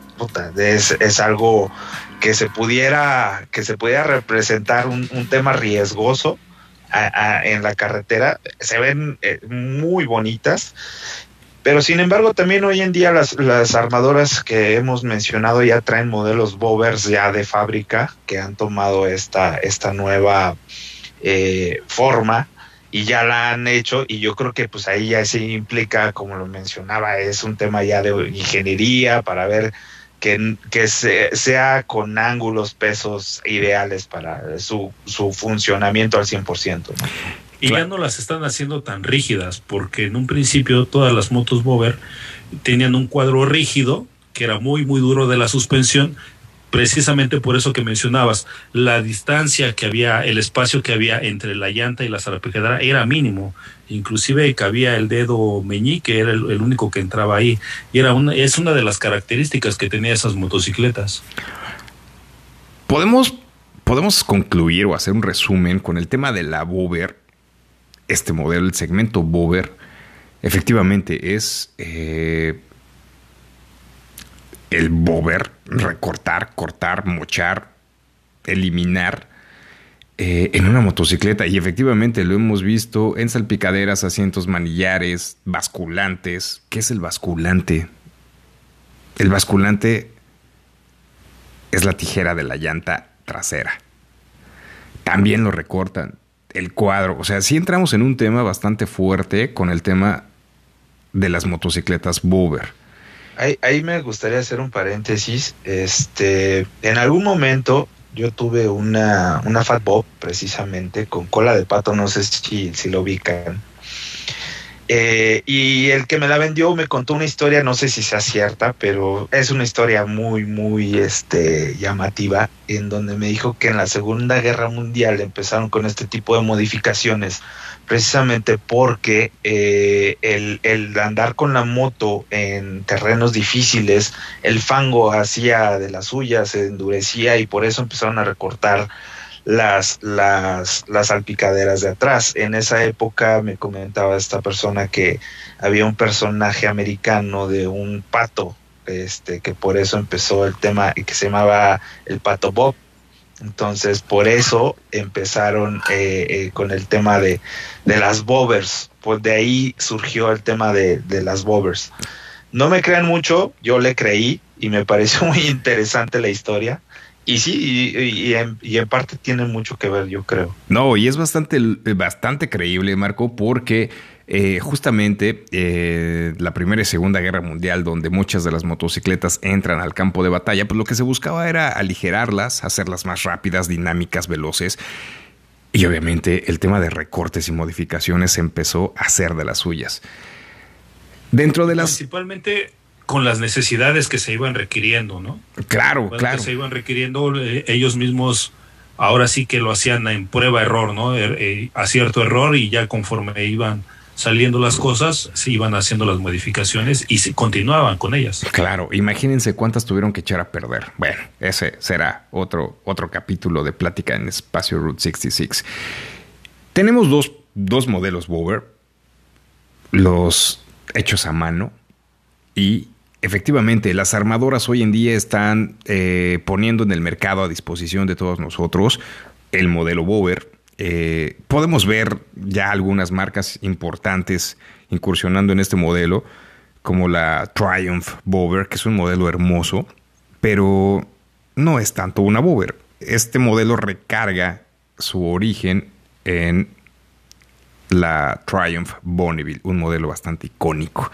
es, algo que se pudiera, que se pudiera representar un, tema riesgoso en la carretera, se ven eh, muy bonitas. Pero sin embargo, también hoy en día las, las armadoras que hemos mencionado ya traen modelos Bovers ya de fábrica que han tomado esta, esta nueva eh, forma y ya la han hecho y yo creo que pues ahí ya se implica, como lo mencionaba, es un tema ya de ingeniería para ver que, que se- sea con ángulos, pesos ideales para su, su funcionamiento al 100%. ¿no? Y Claro. ya no las están haciendo tan rígidas, porque en un principio todas las motos Bover tenían un cuadro rígido, que era muy, muy duro de la suspensión, precisamente por eso que mencionabas, la distancia que había, el espacio que había entre la llanta y la salpicadera era mínimo, inclusive cabía el dedo meñique, era el, el único que entraba ahí, y era una, es una de las características que tenía esas motocicletas. Podemos, podemos concluir o hacer un resumen con el tema de la Bover. Este modelo, el segmento Bover, efectivamente es eh, el Bover, recortar, cortar, mochar, eliminar eh, en una motocicleta. Y efectivamente lo hemos visto en salpicaderas, asientos manillares, basculantes. ¿Qué es el basculante? El basculante es la tijera de la llanta trasera. También lo recortan. El cuadro. O sea, sí entramos en un tema bastante fuerte con el tema de las motocicletas Bover. Ahí, ahí me gustaría hacer un paréntesis. Este, en algún momento yo tuve una, una Fat Bob, precisamente, con cola de pato, no sé si, si lo ubican. Eh, y el que me la vendió me contó una historia, no sé si sea cierta, pero es una historia muy, muy este, llamativa, en donde me dijo que en la Segunda Guerra Mundial empezaron con este tipo de modificaciones, precisamente porque eh, el, el andar con la moto en terrenos difíciles, el fango hacía de las suyas, se endurecía y por eso empezaron a recortar las, las, las salpicaderas de atrás. En esa época me comentaba esta persona que había un personaje americano de un pato, este, que por eso empezó el tema que se llamaba el pato Bob. Entonces, por eso empezaron eh, eh, con el tema de, de las bovers. Pues de ahí surgió el tema de, de las bovers. No me crean mucho, yo le creí y me pareció muy interesante la historia. Y sí, y, y- y en, y en parte tiene mucho que ver, yo creo. No, y es bastante, bastante creíble, Marco, porque eh, justamente eh, la Primera y Segunda Guerra Mundial, donde muchas de las motocicletas entran al campo de batalla, pues lo que se buscaba era aligerarlas, hacerlas más rápidas, dinámicas, veloces. Y obviamente el tema de recortes y modificaciones se empezó a hacer de las suyas. Dentro de las... Principalmente con las necesidades que se iban requiriendo, ¿no? Claro, Bueno, claro. que se iban requiriendo eh, ellos mismos ahora sí que lo hacían en prueba error no Er- eh, acierto error y ya conforme iban saliendo las cosas se iban haciendo las modificaciones y se continuaban con ellas Claro, imagínense cuántas tuvieron que echar a perder. Bueno, ese será otro, otro capítulo de plática en Espacio Route 66. Tenemos dos, dos modelos Bower, los hechos a mano y efectivamente las armadoras hoy en día están eh, poniendo en el mercado a disposición de todos nosotros el modelo Bower. Eh, podemos ver ya algunas marcas importantes incursionando en este modelo, como la Triumph Bower, que es un modelo hermoso, pero no es tanto una Bower. Este modelo recarga su origen en la Triumph Bonneville, un modelo bastante icónico.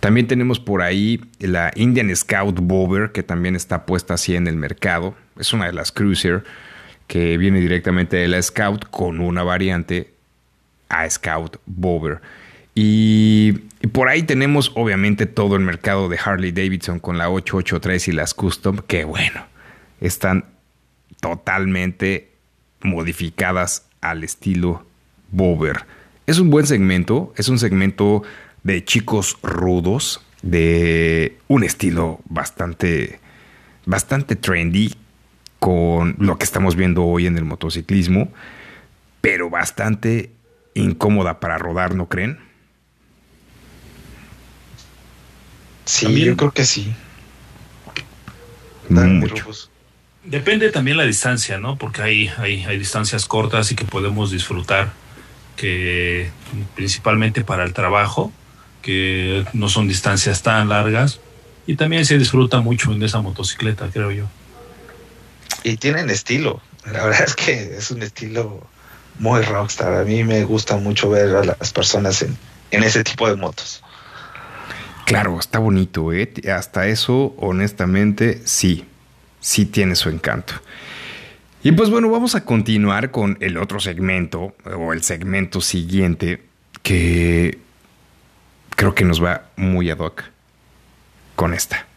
También tenemos por ahí la Indian Scout Bover, que también está puesta así en el mercado. Es una de las Cruiser que viene directamente de la Scout con una variante a Scout Bover. Y, por ahí tenemos obviamente todo el mercado de Harley Davidson con la 883 y las Custom, que bueno, están totalmente modificadas al estilo Bover. Es un buen segmento, es un segmento de chicos rudos, de un estilo bastante, bastante trendy con lo que estamos viendo hoy en el motociclismo, pero bastante incómoda para rodar, ¿no creen? Sí, También- yo creo que sí. Mucho. Depende también la distancia no porque hay, hay hay distancias cortas y que podemos disfrutar que principalmente para el trabajo, que no son distancias tan largas y también se disfruta mucho en esa motocicleta, creo yo. Y tienen estilo. La verdad es que es un estilo muy rockstar. A mí me gusta mucho ver a las personas en, en ese tipo de motos. Claro, está bonito, ¿eh? Hasta eso, honestamente, sí. Sí tiene su encanto. Y pues bueno, vamos a continuar con el otro segmento, o el segmento siguiente, que creo que nos va muy ad hoc con esta.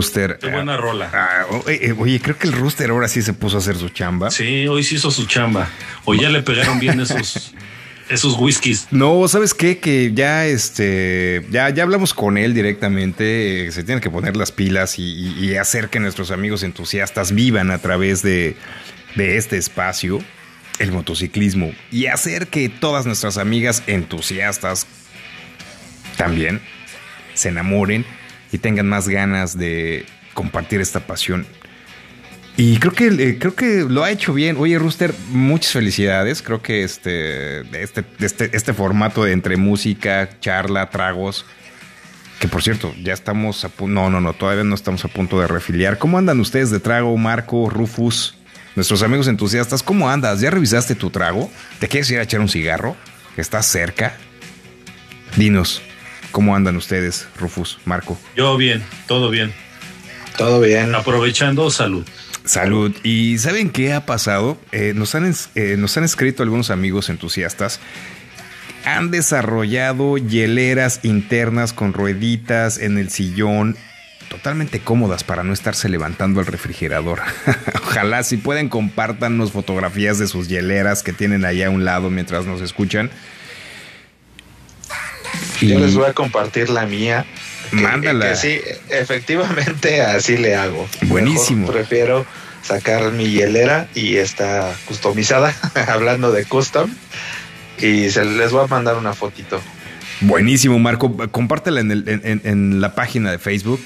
Rooster. Qué buena rola. ah, oye, oye, creo que el Rooster ahora sí se puso a hacer su chamba. Sí, hoy sí hizo su chamba. O ya le pegaron bien esos, esos whiskies. No, ¿sabes qué? Que ya este, ya, ya hablamos con él directamente. eh, se tiene que poner las pilas y, y- y hacer que nuestros amigos entusiastas vivan a través de, de este espacio, el motociclismo, y hacer que todas nuestras amigas entusiastas también se enamoren y tengan más ganas de compartir esta pasión. Y creo que, eh, creo que lo ha hecho bien. Oye, Rooster, muchas felicidades. Creo que este, este, este, este formato de entre música, charla, tragos, que por cierto, ya estamos a punto. No, no, no, todavía no estamos a punto de refiliar. ¿Cómo andan ustedes de trago, Marco, Rufus? Nuestros amigos entusiastas, ¿cómo andas? ¿Ya revisaste tu trago? ¿Te quieres ir a echar un cigarro? ¿Estás cerca? Dinos, ¿cómo andan ustedes, Rufus, Marco? Yo bien, todo bien. Todo bien. Aprovechando, salud. Salud. ¿Y saben qué ha pasado? Eh, nos, han, eh, nos han escrito algunos amigos entusiastas. Han desarrollado hieleras internas con rueditas en el sillón, totalmente cómodas para no estarse levantando el refrigerador. Ojalá si pueden compartannos fotografías de sus hieleras que tienen allá a un lado mientras nos escuchan. Yo les voy a compartir la mía. que- Mándala. que sí, efectivamente así le hago. Buenísimo. Mejor prefiero sacar mi hielera y está customizada, hablando de custom. Y se les voy a mandar una fotito. Buenísimo, Marco. Compártela en, el- en- en- en la página de Facebook.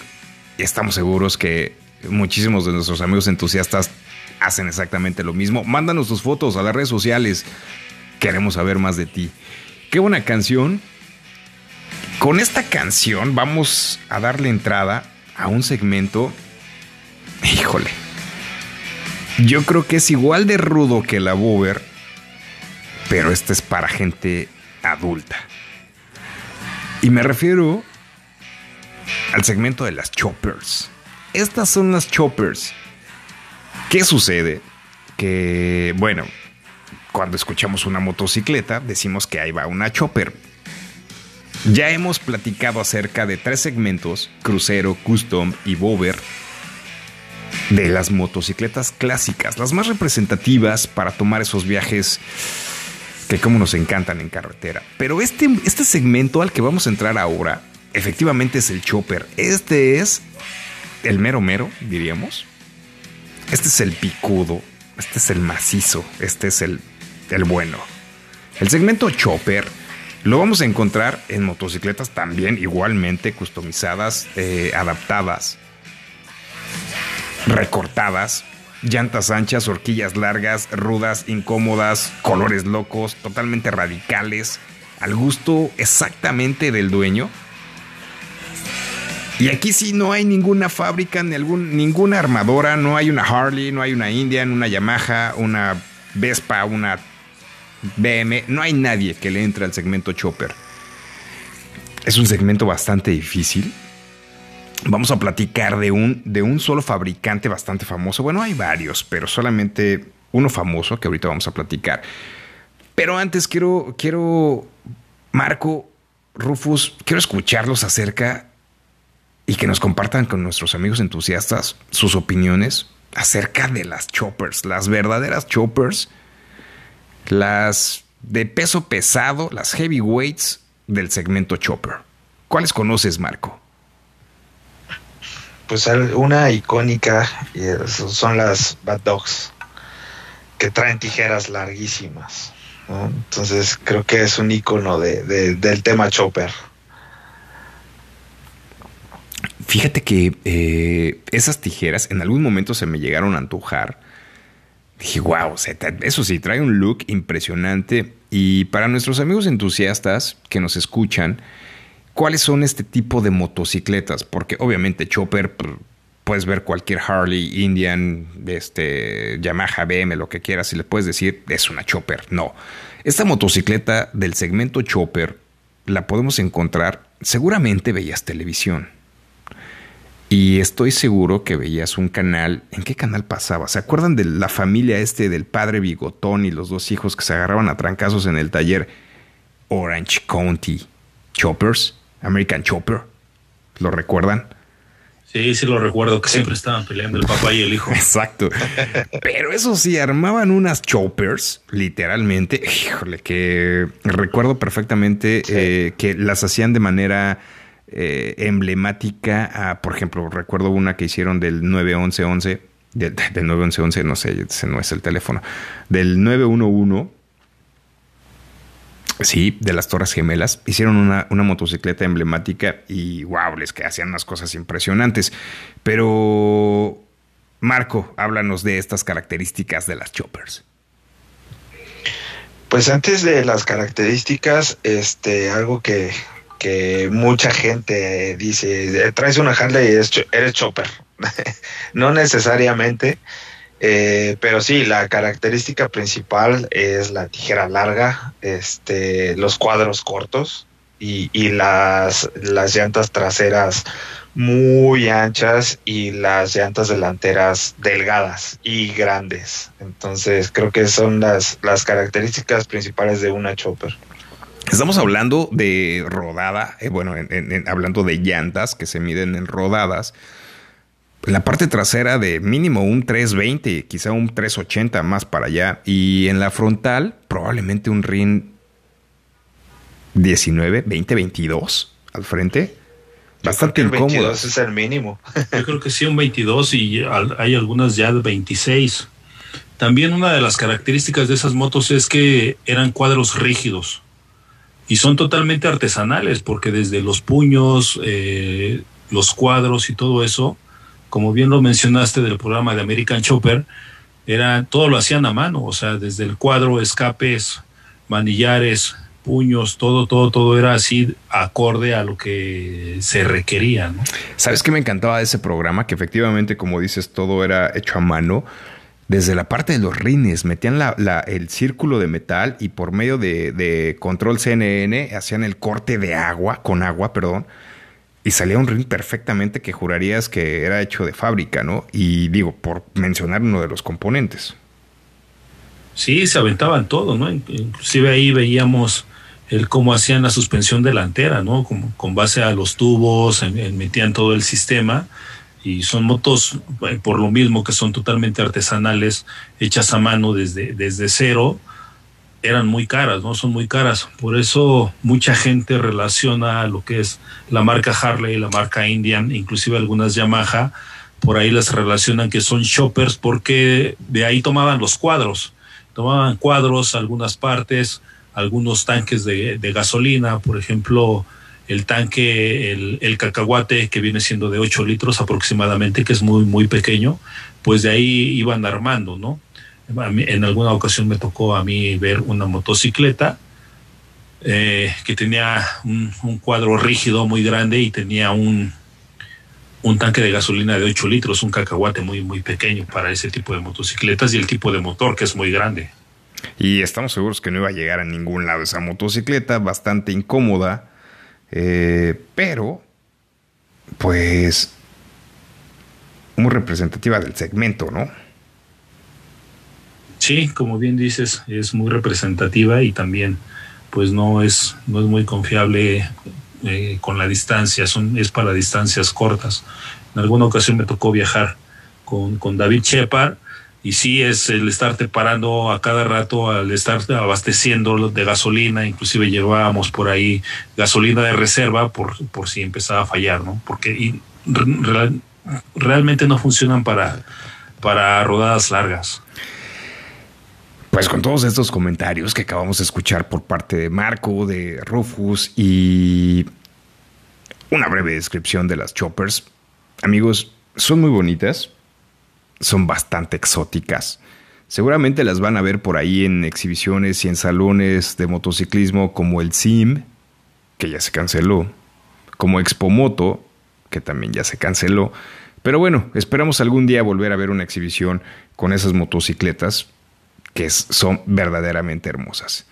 Y estamos seguros que muchísimos de nuestros amigos entusiastas hacen exactamente lo mismo. Mándanos tus fotos a las redes sociales. Queremos saber más de ti. Qué buena canción. Con esta canción vamos a darle entrada a un segmento. Híjole. Yo creo que es igual de rudo que la Bober, pero este es para gente adulta. Y me refiero al segmento de las choppers. Estas son las choppers. ¿Qué sucede? Que, bueno, cuando escuchamos una motocicleta, decimos que ahí va una chopper. Ya hemos platicado acerca de tres segmentos, crucero, custom y bober, de las motocicletas clásicas, las más representativas para tomar esos viajes que como nos encantan en carretera. Pero este, este segmento al que vamos a entrar ahora, efectivamente es el chopper. Este es el mero mero, diríamos. Este es el picudo. Este es el macizo. Este es el, el bueno. El segmento chopper lo vamos a encontrar en motocicletas también igualmente customizadas, eh, adaptadas, recortadas llantas anchas, horquillas largas, rudas, incómodas, colores locos, totalmente radicales, al gusto exactamente del dueño. Y aquí sí no hay ninguna fábrica, ni algún, ninguna armadora, no hay una Harley, no hay una Indian, una Yamaha, una Vespa, una BM, no hay nadie que le entre al segmento Chopper. Es un segmento bastante difícil. Vamos a platicar de un, de un solo fabricante bastante famoso. Bueno, hay varios, pero solamente uno famoso que ahorita vamos a platicar. Pero antes quiero, quiero, Marco, Rufus, quiero escucharlos acerca y que nos compartan con nuestros amigos entusiastas sus opiniones acerca de las choppers, las verdaderas choppers, las de peso pesado, las heavyweights del segmento chopper. ¿Cuáles conoces, Marco? Pues una icónica son las Bad Dogs, que traen tijeras larguísimas. ¿no? Entonces creo que es un icono de, de, del tema chopper. Fíjate que eh, esas tijeras en algún momento se me llegaron a antojar. Dije, wow, eso sí, trae un look impresionante. Y para nuestros amigos entusiastas que nos escuchan, ¿cuáles son este tipo de motocicletas? Porque obviamente Chopper, puedes ver cualquier Harley, Indian, este, Yamaha, BM, lo que quieras, y le puedes decir, es una Chopper. No. Esta motocicleta del segmento Chopper la podemos encontrar, seguramente veías televisión. Y estoy seguro que veías un canal. ¿En qué canal pasaba? ¿Se acuerdan de la familia este del padre Bigotón y los dos hijos que se agarraban a trancazos en el taller Orange County Choppers? American Chopper. ¿Lo recuerdan? Sí, sí lo recuerdo, que siempre estaban peleando el papá y el hijo. Exacto. Pero eso sí, armaban unas choppers, literalmente. Híjole, que recuerdo perfectamente sí. eh, que las hacían de manera eh, emblemática. A, por ejemplo, recuerdo una que hicieron del 91111, del, del 91111, no sé, ese no es el teléfono, del 911. Sí, de las Torres Gemelas. Hicieron una, una motocicleta emblemática y wow, les que hacían unas cosas impresionantes. Pero, Marco, háblanos de estas características de las choppers. Pues antes de las características, este, algo que, que mucha gente dice, traes una Harley y eres chopper. no necesariamente. Eh, pero sí, la característica principal es la tijera larga, este, los cuadros cortos y, y las, las llantas traseras muy anchas y las llantas delanteras delgadas y grandes. Entonces creo que son las, las características principales de una chopper. Estamos hablando de rodada, eh, bueno, en, en, hablando de llantas que se miden en rodadas la parte trasera de mínimo un 320, quizá un 380 más para allá. Y en la frontal, probablemente un RIN 19, 20, 22 al frente. Bastante el incómodo. 22 es el mínimo. Yo creo que sí, un 22 y hay algunas ya de 26. También una de las características de esas motos es que eran cuadros rígidos y son totalmente artesanales porque desde los puños, eh, los cuadros y todo eso como bien lo mencionaste del programa de American Chopper, era, todo lo hacían a mano, o sea, desde el cuadro, escapes, manillares, puños, todo, todo, todo era así acorde a lo que se requería. ¿no? ¿Sabes qué me encantaba de ese programa? Que efectivamente, como dices, todo era hecho a mano. Desde la parte de los rines, metían la, la, el círculo de metal y por medio de, control CNN hacían el corte de agua, con agua, perdón, y salía un ring perfectamente que jurarías que era hecho de fábrica, ¿no? Y digo, por mencionar uno de los componentes. Sí, se aventaban todo, ¿no? Inclusive ahí veíamos el cómo hacían la suspensión delantera, ¿no? Con, con base a los tubos, en, metían todo el sistema y son motos, eh, por lo mismo que son totalmente artesanales, hechas a mano desde, desde cero, eran muy caras, ¿no? Son muy caras. Por eso mucha gente relaciona lo que es la marca Harley, la marca Indian, inclusive algunas Yamaha, por ahí las relacionan que son shoppers porque de ahí tomaban los cuadros. Tomaban cuadros, algunas partes, algunos tanques de, de gasolina, por ejemplo, el tanque, el, el, cacahuate que viene siendo de 8 litros aproximadamente, que es muy, muy pequeño, pues de ahí iban armando, ¿no? en alguna ocasión me tocó a mí ver una motocicleta eh, que tenía un, cuadro rígido muy grande y tenía un, un tanque de gasolina de 8 litros, un cacahuate muy, muy pequeño para ese tipo de motocicletas y el tipo de motor que es muy grande. Y estamos seguros que no iba a llegar a ningún lado esa motocicleta, bastante incómoda, eh, pero pues muy representativa del segmento, ¿no? Sí, como bien dices, es muy representativa y también pues no es, no es muy confiable eh, con la distancia, son, es para distancias cortas. En alguna ocasión me tocó viajar con, con David Shepard y sí es el estarte parando a cada rato al estar abasteciendo de gasolina, inclusive llevábamos por ahí gasolina de reserva por, por si empezaba a fallar, ¿no? Porque y, real, realmente no funcionan para, para rodadas largas. Pues con todos estos comentarios que acabamos de escuchar por parte de Marco, de Rufus y una breve descripción de las choppers, amigos, son muy bonitas, son bastante exóticas. Seguramente las van a ver por ahí en exhibiciones y en salones de motociclismo como el SIM, que ya se canceló, como Expomoto, que también ya se canceló. Pero bueno, esperamos algún día volver a ver una exhibición con esas motocicletas que son verdaderamente hermosas.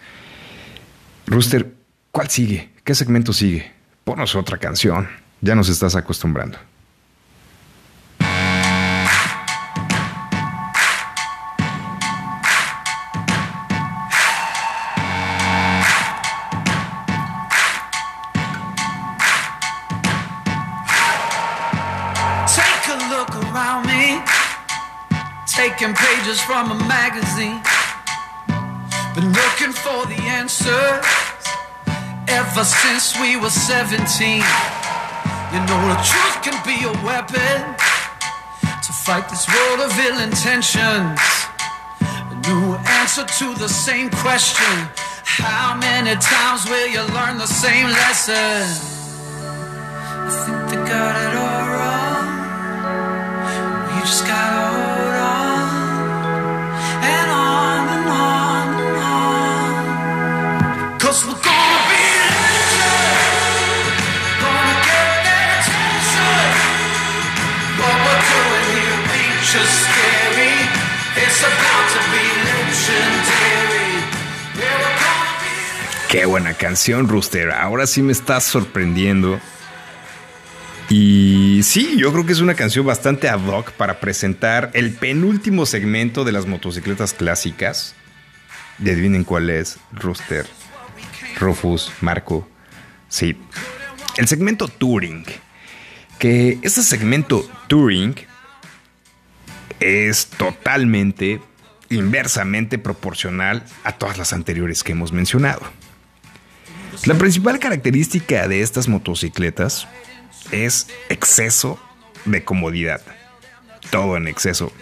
Rooster, ¿cuál sigue? ¿Qué segmento sigue? Ponos otra canción. Ya nos estás acostumbrando. From a magazine. Been looking for the answers ever since we were 17. You know, the truth can be a weapon to fight this world of ill intentions. A new answer to the same question How many times will you learn the same lesson? I think they got it all wrong. You just gotta hold Qué buena canción, Rooster. Ahora sí me estás sorprendiendo. Y sí, yo creo que es una canción bastante ad hoc para presentar el penúltimo segmento de las motocicletas clásicas. Y adivinen cuál es, Rooster, Rufus, Marco. Sí, el segmento Touring. Que este segmento Touring es totalmente, inversamente proporcional a todas las anteriores que hemos mencionado. La principal característica de estas motocicletas es exceso de comodidad. Todo en exceso.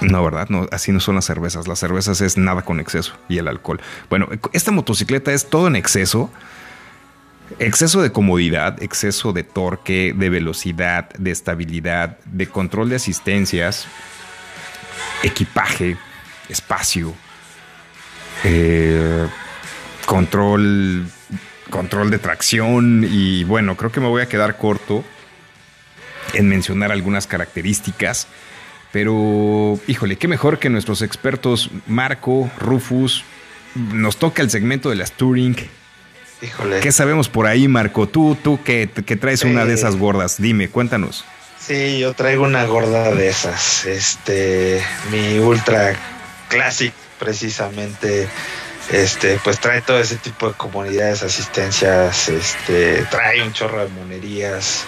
No, ¿verdad? No, así no son las cervezas. Las cervezas es nada con exceso y el alcohol. Bueno, esta motocicleta es todo en exceso. Exceso de comodidad, exceso de torque, de velocidad, de estabilidad, de control de asistencias, equipaje, espacio, eh, control control de tracción y bueno, creo que me voy a quedar corto en mencionar algunas características, pero híjole, qué mejor que nuestros expertos Marco, Rufus, nos toca el segmento de las Touring. Híjole. ¿Qué sabemos por ahí, Marco? Tú, tú que, que traes una de esas gordas, dime, cuéntanos. Sí, yo traigo una gorda de esas. Este, mi Ultra Classic, precisamente, este, pues trae todo ese tipo de comunidades, asistencias, este, trae un chorro de monerías.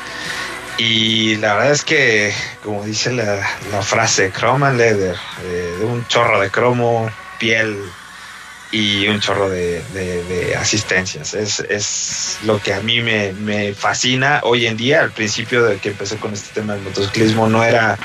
Y la verdad es que, como dice la, la frase, Chrome and Leather, eh, un chorro de cromo, piel y un chorro de, asistencias. Es, es lo que a mí me fascina hoy en día. Al principio de que empecé con este tema del motociclismo no era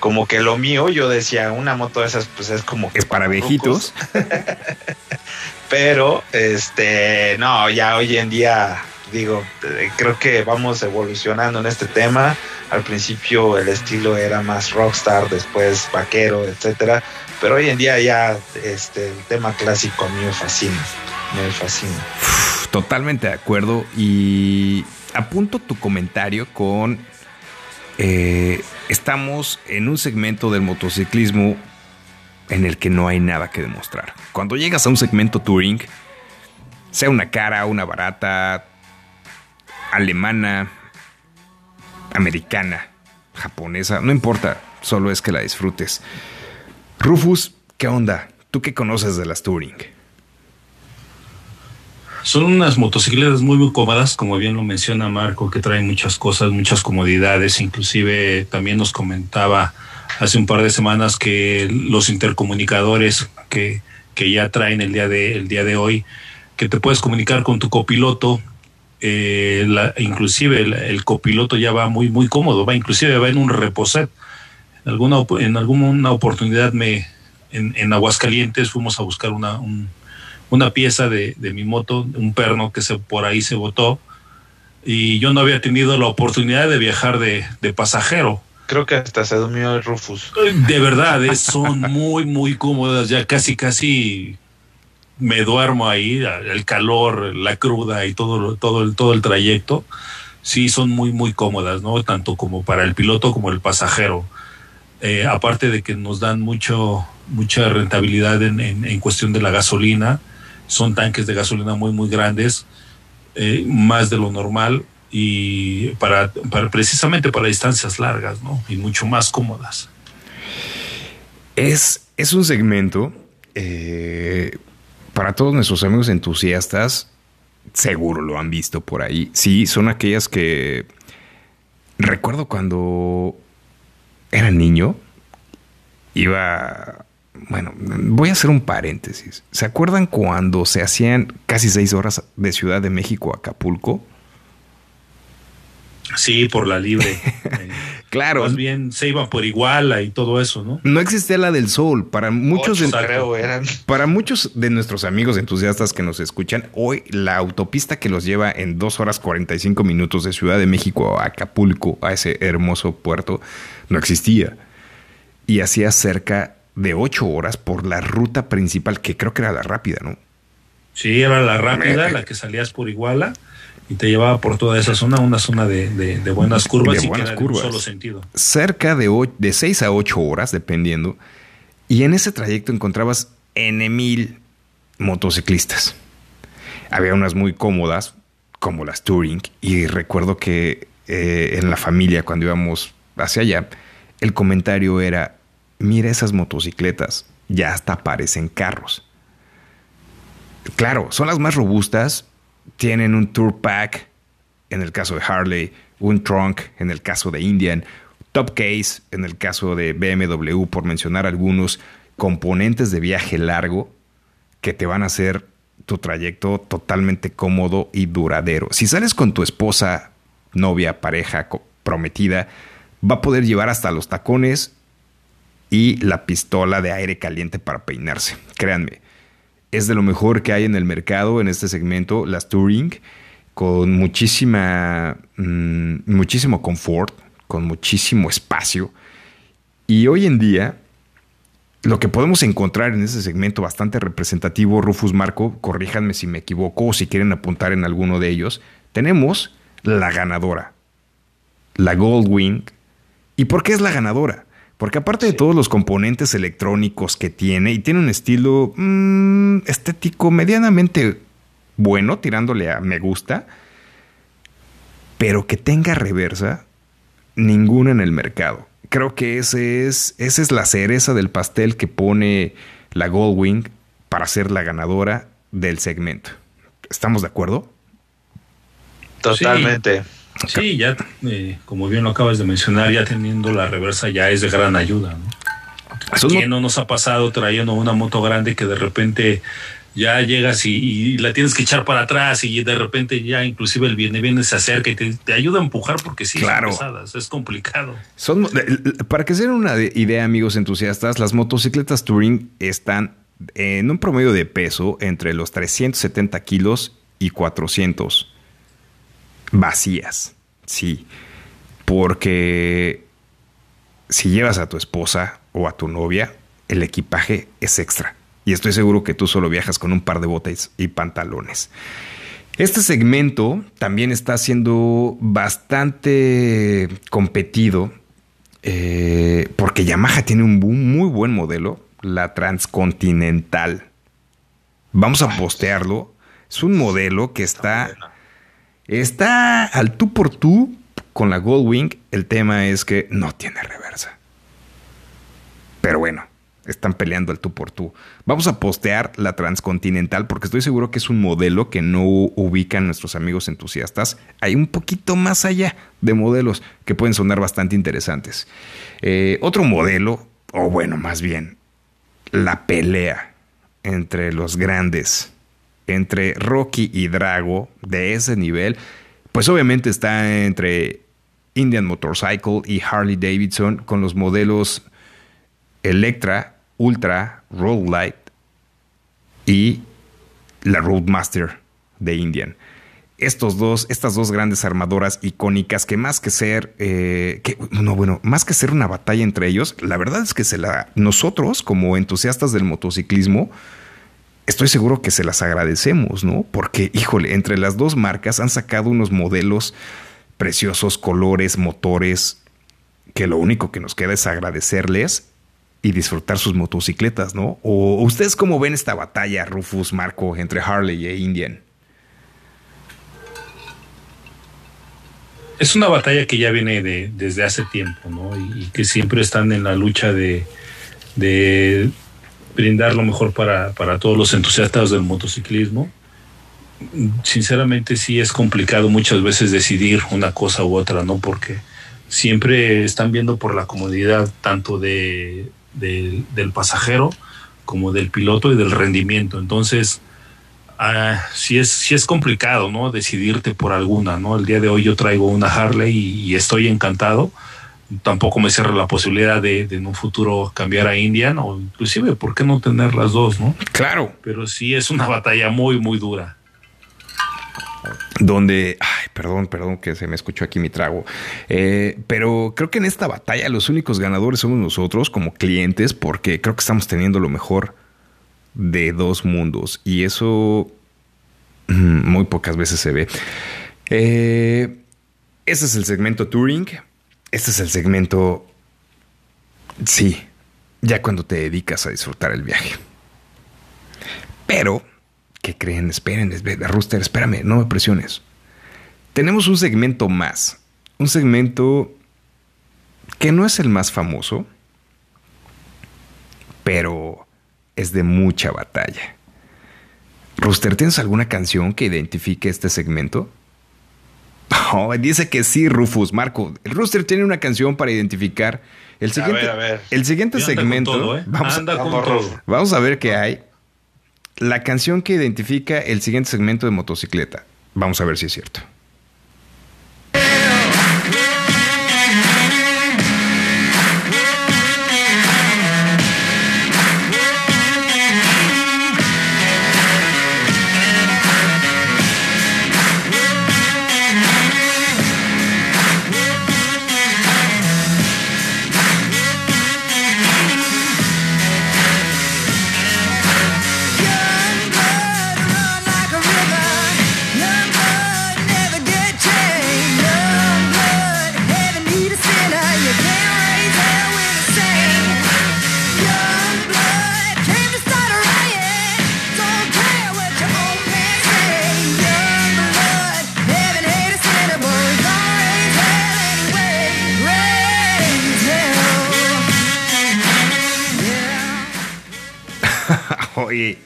como que lo mío. Yo decía, una moto de esas pues es como que Es para viejitos. Pero, este, no, ya hoy en día digo, eh, creo que vamos evolucionando en este tema. Al principio el estilo era más rockstar, después vaquero, etcétera. Pero hoy en día ya este, el tema clásico a mí me fascina. Me fascina. Totalmente de acuerdo. Y apunto tu comentario con. Eh, estamos en un segmento del motociclismo en el que no hay nada que demostrar. Cuando llegas a un segmento touring, sea una cara, una barata, alemana, americana, japonesa, no importa, solo es que la disfrutes. Rufus, ¿qué onda? ¿Tú qué conoces de las touring? Son unas motocicletas muy, muy cómodas, como bien lo menciona Marco, que traen muchas cosas, muchas comodidades. Inclusive también nos comentaba hace un par de semanas que los intercomunicadores que, que ya traen el día, de, el día de hoy, que te puedes comunicar con tu copiloto. eh, la- inclusive el, el copiloto ya va muy, muy cómodo, va inclusive va en un reposet. En alguna, en alguna oportunidad me, en, en Aguascalientes fuimos a buscar una, un, una pieza de, de mi moto, un perno que se por ahí se botó y yo no había tenido la oportunidad de viajar de, de pasajero. Creo que hasta se durmió el Rufus. De verdad, es- son muy, muy cómodas, ya casi, casi me duermo ahí, el calor, la cruda y todo, todo, el, todo el trayecto. Sí, son muy, muy cómodas, ¿no? Tanto como para el piloto como el pasajero. Eh, aparte de que nos dan mucho, mucha rentabilidad en, en- en cuestión de la gasolina, son tanques de gasolina muy, muy grandes, eh, más de lo normal y para, para precisamente para distancias largas, ¿no? Y mucho más cómodas. Es, es un segmento eh, para todos nuestros amigos entusiastas. Seguro lo han visto por ahí. Sí, son aquellas que recuerdo cuando era niño. Iba. Bueno, voy a hacer un paréntesis. ¿Se acuerdan cuando se hacían casi seis horas de Ciudad de México a Acapulco? Sí, por la libre. Claro. Más bien se iban por Iguala y todo eso, ¿no? No existía la del sol. Para muchos Ocho, de- creo eran. Para muchos de nuestros amigos entusiastas que nos escuchan, hoy la autopista que los lleva en 2 horas 45 minutos de Ciudad de México a Acapulco, a ese hermoso puerto, no existía. Y hacía cerca de 8 horas por la ruta principal, que creo que era la rápida, ¿no? Sí, era la rápida, la que salías por Iguala y te llevaba por toda esa zona, una zona de, de- de buenas curvas De y buenas que era de un curvas. solo sentido. Cerca de, de 6 a 8 horas, dependiendo. Y en ese trayecto encontrabas N mil motociclistas. Había unas muy cómodas, como las Touring, y recuerdo que eh, en la familia, cuando íbamos hacia allá, el comentario era, mira esas motocicletas, ya hasta parecen carros. Claro, son las más robustas, tienen un Tour Pack, en el caso de Harley, un Trunk, en el caso de Indian, Top Case, en el caso de BMW, por mencionar algunos componentes de viaje largo que te van a hacer tu trayecto totalmente cómodo y duradero. Si sales con tu esposa, novia, pareja, prometida, va a poder llevar hasta los tacones y la pistola de aire caliente para peinarse. Créanme, es de lo mejor que hay en el mercado en este segmento, las Touring, con muchísima, mm, muchísimo confort, con muchísimo espacio. Y hoy en día, lo que podemos encontrar en ese segmento bastante representativo, Rufus Marco, corríjanme si me equivoco o si quieren apuntar en alguno de ellos, tenemos la ganadora, la Goldwing. ¿Y por qué es la ganadora? Porque aparte de todos los componentes electrónicos que tiene y tiene un estilo mm, estético medianamente bueno, tirándole a me gusta, pero que tenga reversa, ninguna en el mercado. Creo que ese es, esa es la cereza del pastel que pone la Goldwing para ser la ganadora del segmento. ¿Estamos de acuerdo? Totalmente. Sí, ya, eh, como bien lo acabas de mencionar, ya teniendo la reversa ya es de gran ayuda. ¿no? Son ¿Quién no nos ha pasado trayendo una moto grande que de repente ya llegas y, y la tienes que echar para atrás y de repente ya inclusive el viene viene se acerca y te, te ayuda a empujar porque sí, Claro. son pesadas, es complicado. Son, para que se den una de- idea, amigos entusiastas, las motocicletas Touring están en un promedio de peso entre los 370 kilos y 400. Vacías, sí, porque si llevas a tu esposa o a tu novia, el equipaje es extra. Y estoy seguro que tú solo viajas con un par de botas y pantalones. Este segmento también está siendo bastante competido eh, porque Yamaha tiene un muy buen modelo, la Transcontinental. Vamos a postearlo. Es un modelo que está, está al tú por tú con la Goldwing. El tema es que no tiene reversa. Pero bueno, están peleando al tú por tú. Vamos a postear la Transcontinental porque estoy seguro que es un modelo que no ubican nuestros amigos entusiastas. Hay un poquito más allá de modelos que pueden sonar bastante interesantes. Eh, otro modelo, o bueno, más bien, la pelea entre los grandes, entre Rocky y Drago de ese nivel, pues obviamente está entre Indian Motorcycle y Harley Davidson con los modelos Electra, Ultra, Road Light y la Roadmaster de Indian. Estos dos, estas dos grandes armadoras icónicas que más que ser, eh, no, bueno, más que ser una batalla entre ellos, la verdad es que se la, nosotros como entusiastas del motociclismo, estoy seguro que se las agradecemos, ¿no? Porque, híjole, entre las dos marcas han sacado unos modelos preciosos, colores, motores, que lo único que nos queda es agradecerles y disfrutar sus motocicletas, ¿no? ¿O ustedes cómo ven esta batalla, Rufus, Marco, entre Harley e Indian? Es una batalla que ya viene de, desde hace tiempo, ¿no? Y, y que siempre están en la lucha de, de brindar lo mejor para, para todos los entusiastas del motociclismo. Sinceramente sí es complicado muchas veces decidir una cosa u otra, ¿no? Porque siempre están viendo por la comodidad tanto de, de- del pasajero como del piloto y del rendimiento. Entonces, ah, sí, es, sí es complicado, ¿no? Decidirte por alguna, ¿no? El día de hoy yo traigo una Harley y estoy encantado. Tampoco me cierra la posibilidad de, de en un futuro cambiar a Indian o inclusive, ¿por qué no tener las dos, no? Claro. Pero sí es una batalla muy, muy dura. donde, ay, perdón, perdón que se me escuchó aquí mi trago, Eh, pero creo que en esta batalla los únicos ganadores somos nosotros como clientes porque creo que estamos teniendo lo mejor de dos mundos y eso mm, muy pocas veces se ve. Eh, ese es el segmento Touring, este es el segmento, sí, ya cuando te dedicas a disfrutar el viaje. Pero ¿Qué creen? Esperen, espe- Rooster, espérame, no me presiones. Tenemos un segmento más. Un segmento que no es el más famoso, pero es de mucha batalla. Rooster, ¿tienes alguna canción que identifique este segmento? Oh, dice que sí, Rufus. Marco, el Rooster tiene una canción para identificar el siguiente, ver, a ver. El siguiente segmento. todo, ¿eh? Vamos, a-. Vamos a ver qué hay. La canción que identifica el siguiente segmento de motocicleta. Vamos a ver si es cierto.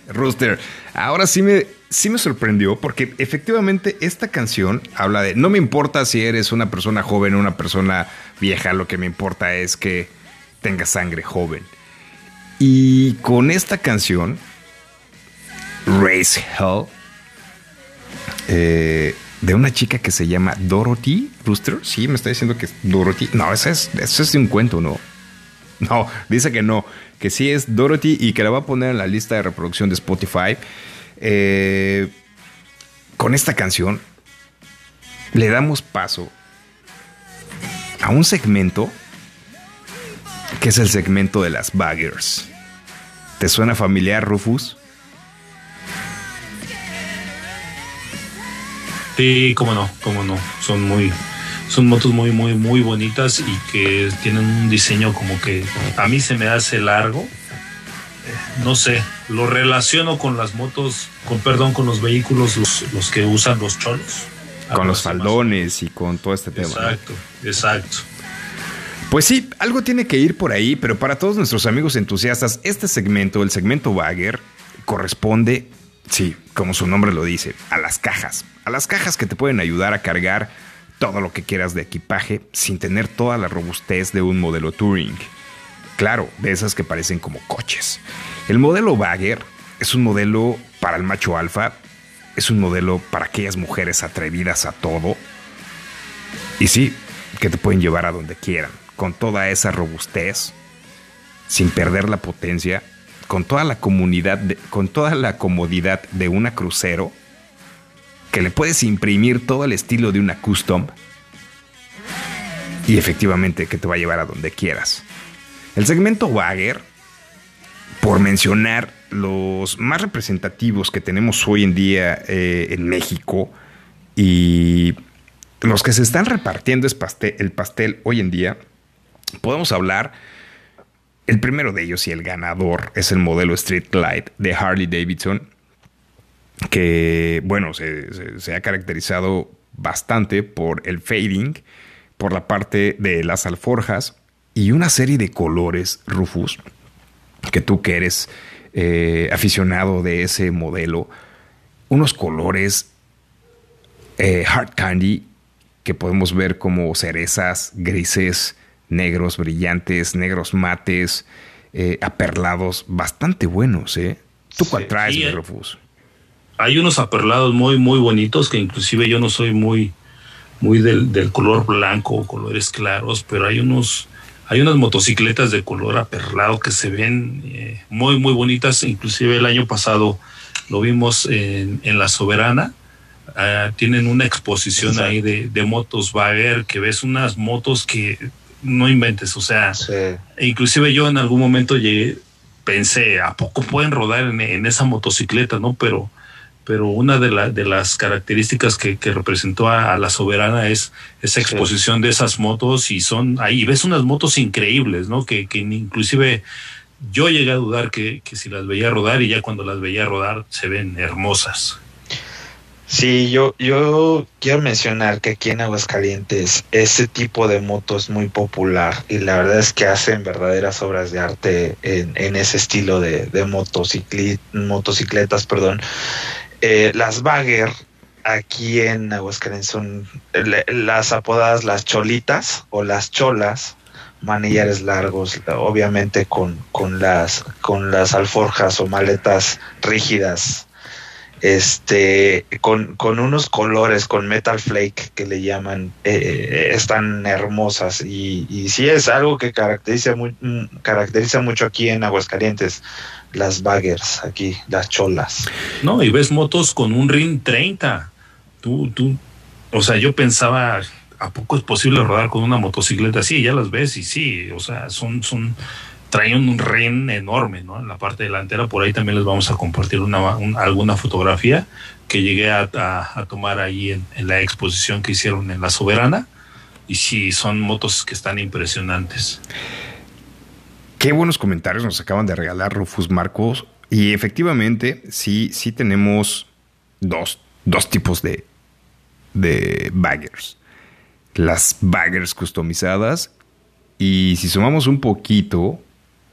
Rooster, ahora sí me, sí me sorprendió porque efectivamente esta canción habla de, no me importa si eres una persona joven o una persona vieja, lo que me importa es que tengas sangre joven. Y con esta canción, Race Hell, eh, de una chica que se llama Dorothy Rooster, sí, me está diciendo que es Dorothy. No, ese es, ese es un cuento, ¿no? No, dice que no, que sí es Dorothy y que la va a poner en la lista de reproducción de Spotify. Eh, con esta canción, le damos paso a un segmento que es el segmento de las baggers. ¿Te suena familiar, Rufus? Sí, cómo no, cómo no. Son muy, son motos muy, muy, muy bonitas y que tienen un diseño como que a mí se me hace largo. No sé, lo relaciono con las motos, con perdón, con los vehículos, los, los que usan los cholos. Con los faldones y con todo este tema. ¿no? Exacto, exacto. Pues sí, algo tiene que ir por ahí, pero para todos nuestros amigos entusiastas, este segmento, el segmento Bagger, corresponde, sí, como su nombre lo dice, a las cajas. A las cajas que te pueden ayudar a cargar todo lo que quieras de equipaje sin tener toda la robustez de un modelo Touring. Claro, de esas que parecen como coches. El modelo Bagger es un modelo para el macho alfa, es un modelo para aquellas mujeres atrevidas a todo. Y sí, que te pueden llevar a donde quieran, con toda esa robustez, sin perder la potencia, con toda la comunidad, con toda la comodidad de una crucero, que le puedes imprimir todo el estilo de una custom y efectivamente que te va a llevar a donde quieras. El segmento Wagger, por mencionar los más representativos que tenemos hoy en día eh, en México y los que se están repartiendo es el pastel hoy en día, podemos hablar. El primero de ellos y el ganador es el modelo Street Glide de Harley Davidson, que, bueno, se, se- se ha caracterizado bastante por el fading, por la parte de las alforjas y una serie de colores, Rufus, que tú que eres eh, aficionado de ese modelo, unos colores eh, hard candy que podemos ver como cerezas, grises, negros brillantes, negros mates, eh, aperlados, bastante buenos, ¿eh? ¿Tú cuál Sí, traes. Rufus? Hay unos aperlados muy, muy bonitos que inclusive yo no soy muy, muy del, del color blanco o colores claros, pero hay unos, hay unas motocicletas de color aperlado que se ven eh, muy, muy bonitas. Inclusive el año pasado lo vimos en, en La Soberana. Ah, tienen una exposición Exacto. ahí de, de motos Bagger, que ves unas motos que no inventes, o sea, Sí. inclusive yo en algún momento llegué, pensé, ¿a poco pueden rodar en, en esa motocicleta? ¿No? Pero, pero una de, la- de las características que, que representó a, a la soberana es esa Sí. exposición de esas motos y son ahí ves unas motos increíbles, ¿no? Que, que inclusive yo llegué a dudar que, que si las veía rodar y ya cuando las veía rodar se ven hermosas. Sí, yo, yo quiero mencionar que aquí en Aguascalientes ese tipo de moto es muy popular y la verdad es que hacen verdaderas obras de arte en, en ese estilo de, de motocicli- motocicletas. Perdón. Eh, las Bagger aquí en Aguascalientes son las apodadas las cholitas o las cholas manillares largos, obviamente con, con las con las alforjas o maletas rígidas este con, con unos colores con metal flake que le llaman eh, están hermosas y, y sí es algo que caracteriza muy, mm, caracteriza mucho aquí en Aguascalientes las baggers aquí las cholas No, y ves motos con un RIN 30. Tú, tú, o sea, yo pensaba, ¿a poco es posible rodar con una motocicleta así? Ya las ves y sí, o sea, son, son, traen un RIN enorme, ¿no? En la parte delantera, por ahí también les vamos a compartir una, un- alguna fotografía que llegué a tomar ahí en, en la exposición que hicieron en La Soberana. Y sí, son motos que están impresionantes. Qué buenos comentarios nos acaban de regalar Rufus Marcos. Y efectivamente, sí, sí tenemos dos, dos tipos de, de baggers. Las baggers customizadas y si sumamos un poquito,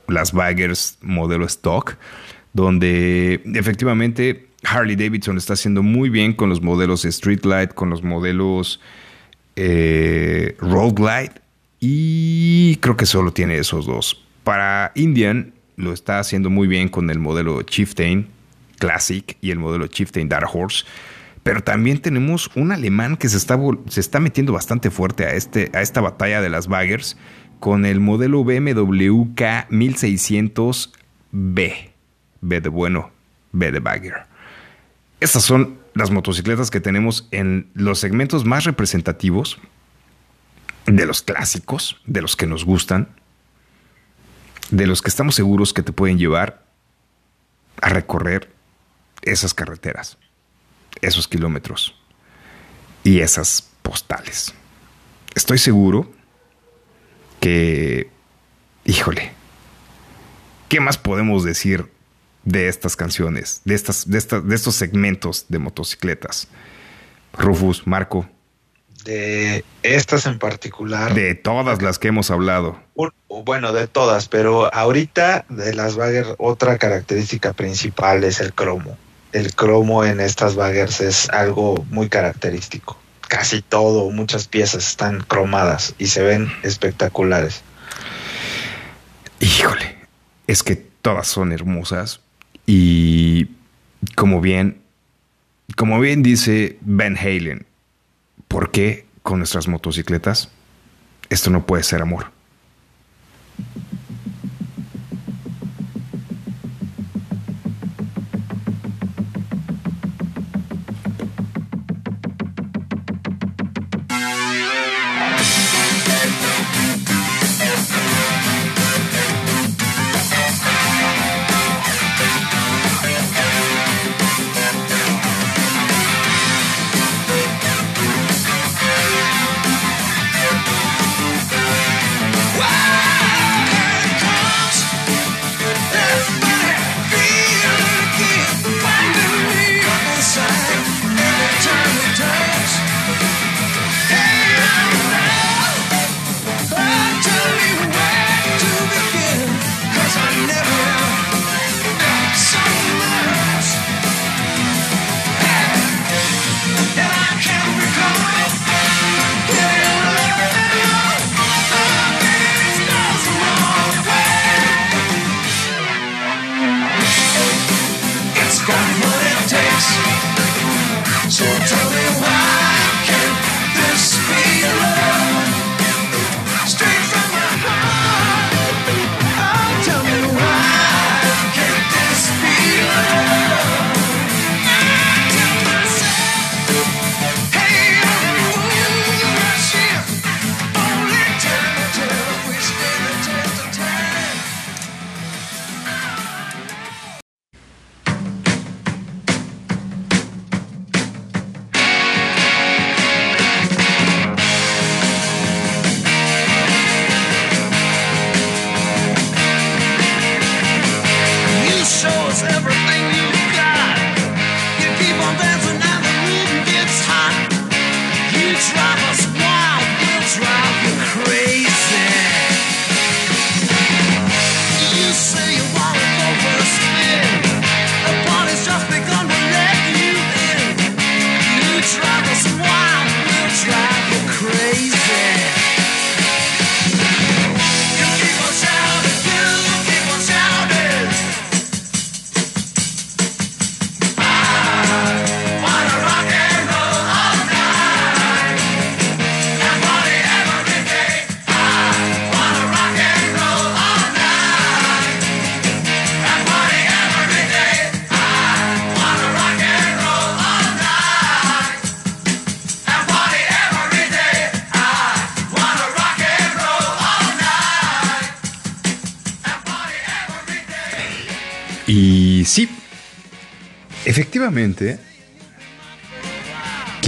las baggers modelo stock, donde efectivamente Harley Davidson está haciendo muy bien con los modelos Street Light, con los modelos eh, Road Glide y creo que solo tiene esos dos. Para Indian lo está haciendo muy bien con el modelo Chieftain Classic y el modelo Chieftain Dark Horse. Pero también tenemos un alemán que se está, se está metiendo bastante fuerte a, este, a esta batalla de las baggers con el modelo BMW K1600B. B de bueno, B de bagger. Estas son las motocicletas que tenemos en los segmentos más representativos, de los clásicos, de los que nos gustan, de los que estamos seguros que te pueden llevar a recorrer esas carreteras, esos kilómetros y esas postales. Estoy seguro que, híjole, ¿qué más podemos decir de estas canciones, de, estas, de, estas, de estos segmentos de motocicletas? Rufus, Marco, De estas en particular. de todas las que hemos hablado. Un- bueno, de todas, pero ahorita de las Bagger otra característica principal es el cromo. El cromo en estas Baggers es algo muy característico. Casi todo, muchas piezas están cromadas y se ven espectaculares. Híjole, es que todas son hermosas y como bien, como bien dice Van Halen, ¿por qué con nuestras motocicletas esto no puede ser amor?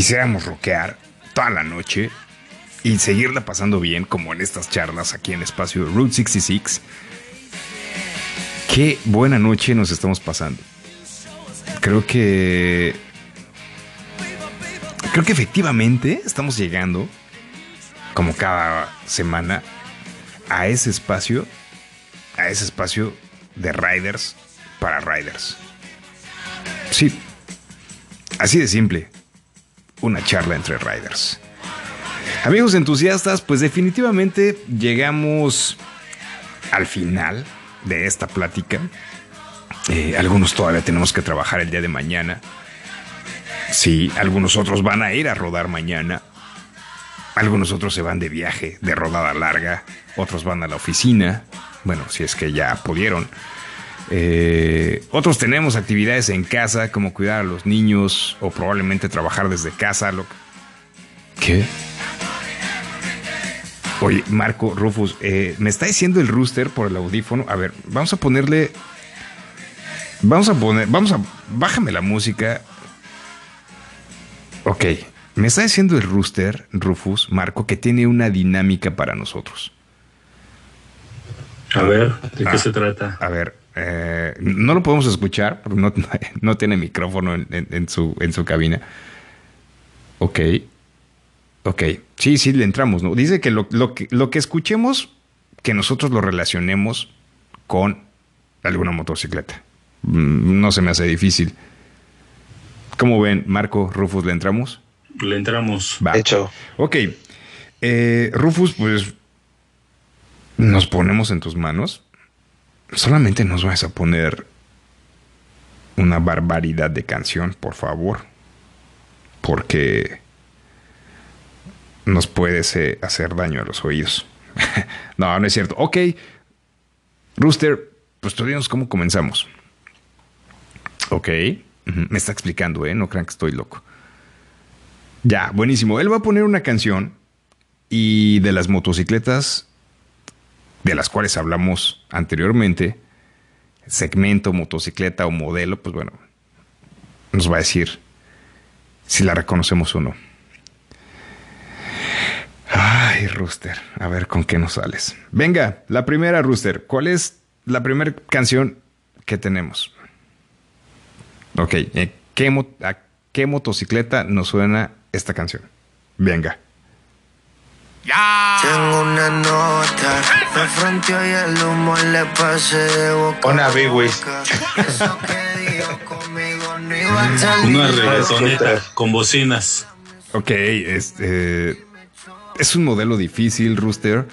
Quisiéramos rockear toda la noche y seguirla pasando bien como en estas charlas aquí en espacio Route 66. Qué buena noche nos estamos pasando. Creo que... Creo que efectivamente estamos llegando, como cada semana, a ese espacio, a ese espacio de riders para riders. Sí, así de simple, una charla entre riders. Amigos entusiastas, pues definitivamente llegamos al final de esta plática. Eh, algunos todavía tenemos que trabajar el día de mañana. Sí, algunos otros van a ir a rodar mañana. Algunos otros se van de viaje, de rodada larga. Otros van a la oficina. Bueno, si es que ya pudieron. Eh, otros tenemos actividades en casa, como cuidar a los niños o probablemente trabajar desde casa. Lo... ¿Qué? Oye, Marco, Rufus, eh, me está diciendo el rooster por el audífono. A ver, vamos a ponerle. Vamos a poner. Vamos a. Bájame la música. Ok. Me está diciendo el rooster, Rufus, Marco, que tiene una dinámica para nosotros. A ver, ¿de qué Ah. se trata? A ver, eh, no lo podemos escuchar porque no, no tiene micrófono en, en- en su, en su cabina. Ok. Ok. Sí, sí, le entramos, ¿no? Dice que lo, lo que lo que escuchemos, que nosotros lo relacionemos con alguna motocicleta. Mm, No se me hace difícil. ¿Cómo ven, Marco, Rufus, le entramos? Le entramos. Va. Hecho. Ok. Eh, Rufus, pues nos ponemos en tus manos. Solamente nos vas a poner una barbaridad de canción, por favor. Porque nos puedes eh, hacer daño a los oídos. no, no es cierto. Ok. Rooster, pues tú dinos cómo comenzamos. Ok. Me está explicando, ¿eh? No crean que estoy loco. Ya, buenísimo. Él va a poner una canción y de las motocicletas de las cuales hablamos anteriormente, segmento, motocicleta o modelo, pues bueno, nos va a decir si la reconocemos o no. Ay, Rooster, a ver con qué nos sales. Venga, la primera, Rooster, ¿cuál es la primera canción que tenemos? Ok, eh, ¿qué mo- ¿a qué motocicleta nos suena esta canción? Venga. Tengo una nota, me fronteó y el humo le pasé de boca Una Big Wiz. boca. Eso que dijo conmigo no iba a salir. Una reggaetoneta scooter. con bocinas. Ok, este es un modelo difícil, Rooster.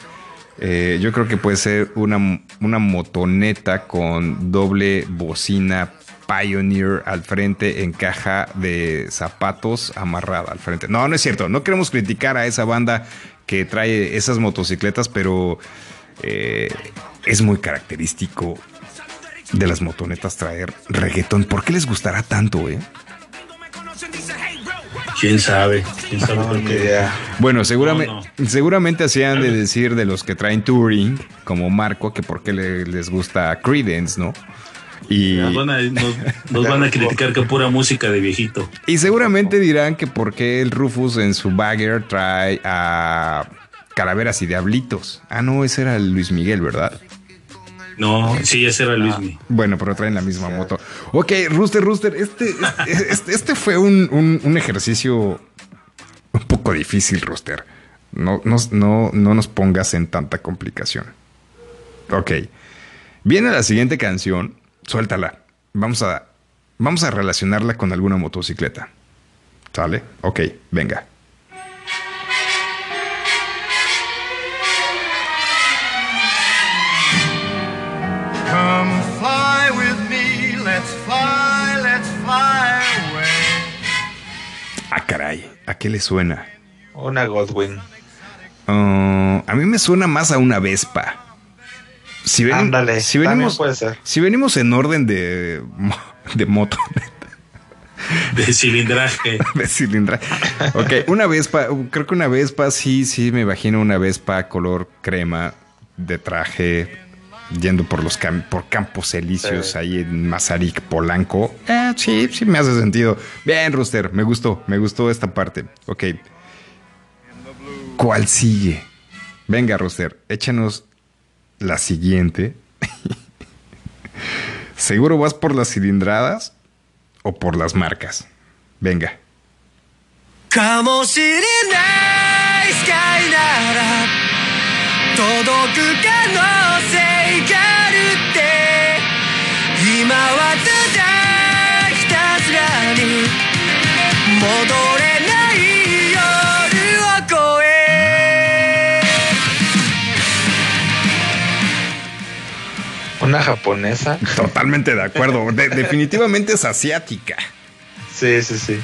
Eh, yo creo que puede ser una, una motoneta con doble bocina Pioneer al frente en caja de zapatos amarrada al frente. No, no es cierto. No queremos criticar a esa banda que trae esas motocicletas, pero eh, es muy característico de las motonetas traer reggaetón. ¿Por qué les gustará tanto, eh? ¿Quién sabe? ¿Quién sabe idea. Bueno, seguramente, No, seguramente hacían de decir de los que traen touring, como Marco, que por qué le- les gusta Credence, ¿no? Y, Nos van, a, nos- nos van a criticar que pura música de viejito. y seguramente dirán que por qué el Rufus en su bagger trae a calaveras y diablitos. Ah, no, ese era el Luis Miguel, ¿verdad? No, sí, ese era Luismi. Bueno, pero traen la misma moto. Ok, Rooster, Rooster, este, este, este- este fue un, un- un ejercicio un poco difícil, Rooster. No, no, no, no nos pongas en tanta complicación. Ok. Viene la siguiente canción. Suéltala. Vamos a, vamos a relacionarla con alguna motocicleta. ¿Sale? Ok, venga. Come fly with me, let's fly, let's fly away. Ah, caray. ¿A qué le suena? Una Godwin. Ah, a mí me suena más a una Vespa. Si, ven- Ándale, si venimos, puede ser. si venimos en orden de, de moto, De cilindraje. de cilindraje. Ok, una Vespa, creo que una Vespa, sí, sí, me imagino una Vespa color crema de traje yendo por los cam- por campos elíseos Sí. ahí en Mazarik, Polanco. Eh, sí, sí me hace sentido. Bien, Rooster, me gustó, me gustó esta parte. Ok. ¿Cuál sigue? Venga, Rooster, échanos la siguiente. ¿Seguro vas por las cilindradas o por las marcas? Venga. Una japonesa. Totalmente de acuerdo. De- definitivamente es asiática. Sí, sí, sí.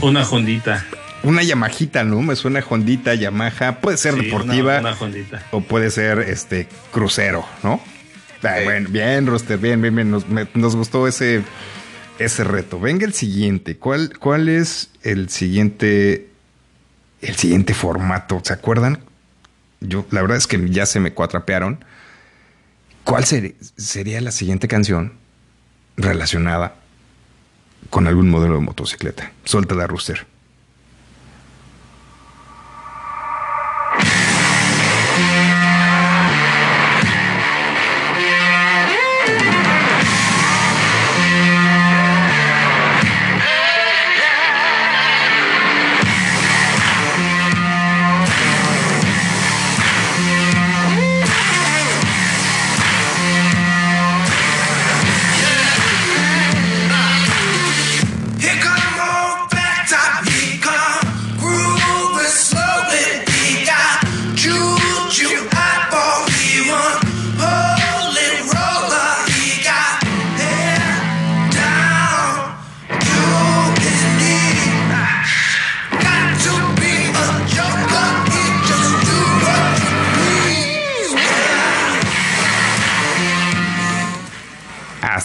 Una Hondita. Una Yamajita, ¿no? Me suena Hondita, Yamaha. Puede ser Sí, deportiva Una, una Hondita. o puede ser este crucero, ¿no? Ah, Sí. Bueno, bien, Roster, bien, bien, bien. Nos, me- nos gustó ese, ese reto. Venga el siguiente. ¿Cuál, ¿Cuál es el siguiente, el siguiente formato? ¿Se acuerdan? Yo, la verdad es que ya se me cuatrapearon. ¿Cuál sería la siguiente canción relacionada con algún modelo de motocicleta? Suéltala, Rooster.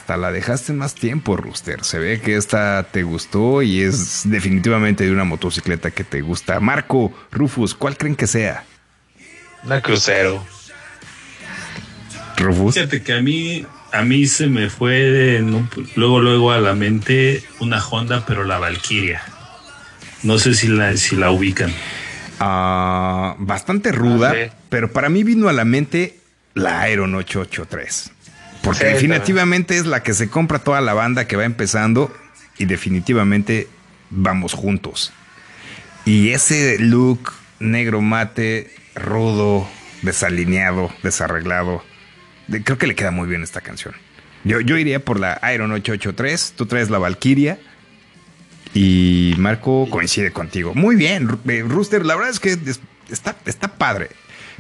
Hasta la dejaste más tiempo, Rooster. Se ve que esta te gustó y es definitivamente de una motocicleta que te gusta. Marco, Rufus, ¿cuál creen que sea? Una crucero. Rufus. Fíjate que a mí, a mí se me fue luego, luego a la mente una Honda, pero la Valkyria. No sé si la, si la ubican. Ah, bastante ruda, Ah, sí. pero para mí vino a la mente la Iron 883. Porque Sí, definitivamente es la que se compra toda la banda que va empezando y definitivamente vamos juntos. Y ese look negro mate, rudo, desalineado, desarreglado, de- creo que le queda muy bien esta canción. Yo, yo iría por la Iron 883, tú traes la Valkyria y Marco coincide contigo. Muy bien, eh, Rooster, la verdad es que es- está, está padre.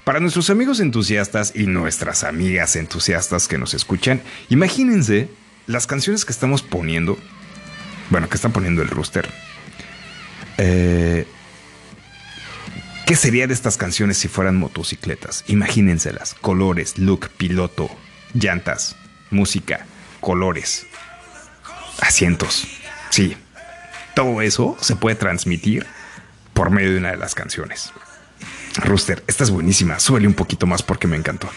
Para nuestros amigos entusiastas y nuestras amigas entusiastas que nos escuchan, imagínense las canciones que estamos poniendo. Bueno, que está poniendo el Rooster. Eh, ¿Qué sería de estas canciones si fueran motocicletas? Imagínenselas. Colores, look, piloto, llantas, música, colores, asientos. Sí, todo eso se puede transmitir por medio de una de las canciones. Rooster, esta es buenísima. Súbele un poquito más porque me encantó.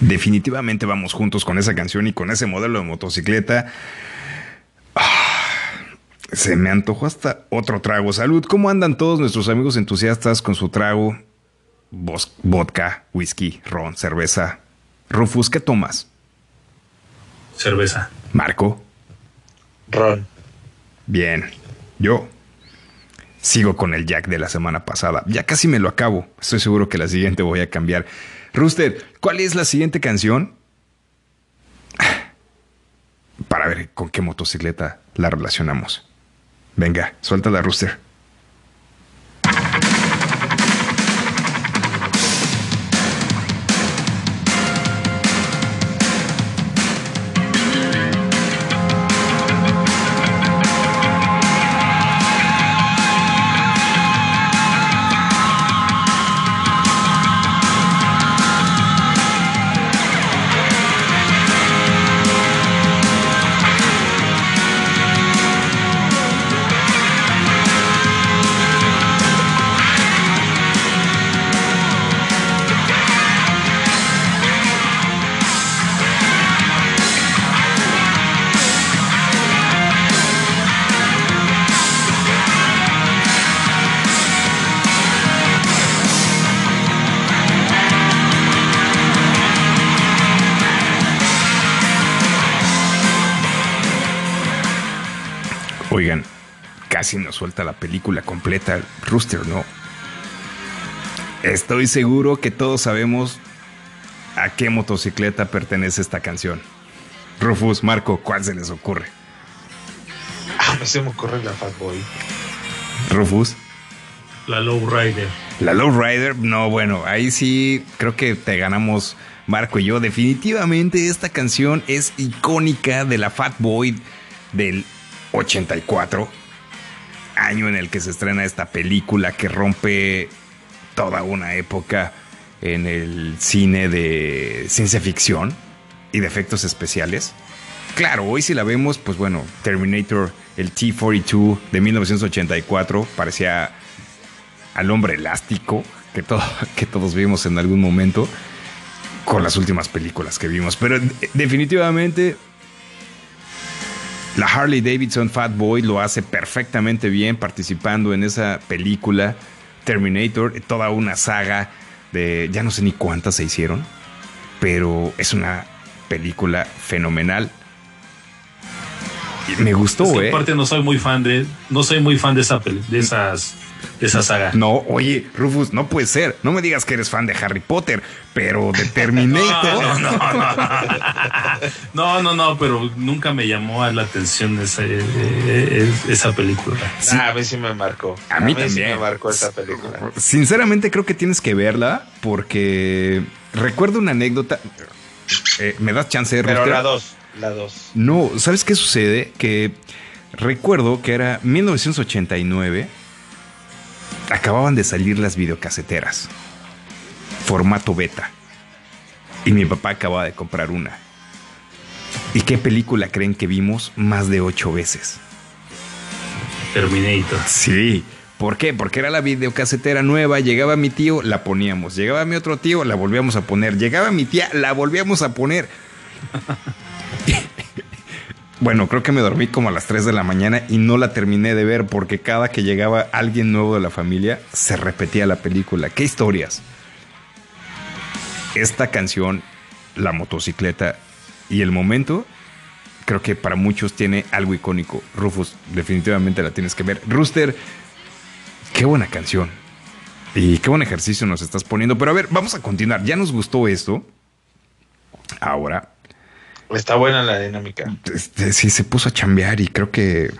Definitivamente vamos juntos con esa canción y con ese modelo de motocicleta. Se me antojó hasta otro trago. Salud, ¿cómo andan todos nuestros amigos entusiastas con su trago? Vos- vodka, whisky, ron, cerveza. Rufus, ¿qué tomas? Cerveza. Marco. Ron. Bien. Yo sigo con el Jack de la semana pasada. Ya casi me lo acabo. Estoy seguro que la siguiente voy a cambiar. Rooster, ¿cuál es la siguiente canción? Para ver con qué motocicleta la relacionamos. Venga, suéltala, Rooster. Suelta la película completa. Rooster, no. Estoy seguro que todos sabemos a qué motocicleta pertenece esta canción. Rufus, Marco, ¿cuál se les ocurre? Ah, no se me ocurre la Fatboy. Rufus, La Low Rider. La Lowrider, no, bueno, ahí sí creo que te ganamos Marco y yo. Definitivamente esta canción es icónica de la Fat Boy del 84, año en el que se estrena esta película que rompe toda una época en el cine de ciencia ficción y de efectos especiales. Claro, hoy si la vemos, pues bueno, Terminator, el T-42 de 1984, parecía al hombre elástico que, todo, que todos vimos en algún momento con las últimas películas que vimos. Pero eh, definitivamente la Harley Davidson Fat Boy lo hace perfectamente bien participando en esa película Terminator, toda una saga de ya no sé ni cuántas se hicieron, pero es una película fenomenal. Y me gustó, Es que eh. aparte no soy muy fan de, no soy muy fan de esa de esas, de esa saga. No, oye, Rufus, no puede ser. No me digas que eres fan de Harry Potter, pero de Terminator. No, no, no. No, no, no, pero nunca me llamó a la atención esa, eh, eh, esa película. Nah, a mí sí me marcó. A mí también. me marcó esa película. Sinceramente creo que tienes que verla porque recuerdo una anécdota. Eh, ¿Me das chance de Pero la dos, la dos. No, ¿sabes qué sucede? Que recuerdo que era 1989. Acababan de salir las videocaseteras. Formato beta. Y mi papá acababa de comprar una. ¿Y qué película creen que vimos más de ocho veces? Terminator. Sí. ¿Por qué? Porque era la videocasetera nueva, llegaba mi tío, la poníamos. Llegaba mi otro tío, la volvíamos a poner. Llegaba mi tía, la volvíamos a poner. bueno, creo que me dormí como a las 3 de la mañana y no la terminé de ver porque cada que llegaba alguien nuevo de la familia se repetía la película. ¿Qué historias? Esta canción, la motocicleta y el momento creo que para muchos tiene algo icónico. Rufus, definitivamente la tienes que ver. Rooster, qué buena canción. Y qué buen ejercicio nos estás poniendo. Pero a ver, vamos a continuar. Ya nos gustó esto. Ahora, Está buena la dinámica. este, sí se puso a chambear y creo que...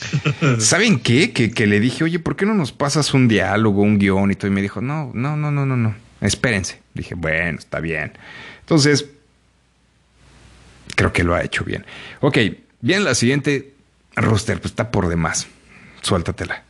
¿Saben qué? Que, que le dije, oye, ¿por qué no nos pasas un diálogo, un guion y todo? Y me dijo, no, no, no, no, no, no. Espérense. Dije, bueno, está bien. Entonces, creo que lo ha hecho bien. Ok, bien, la siguiente, Rooster, pues está por demás. Suéltatela.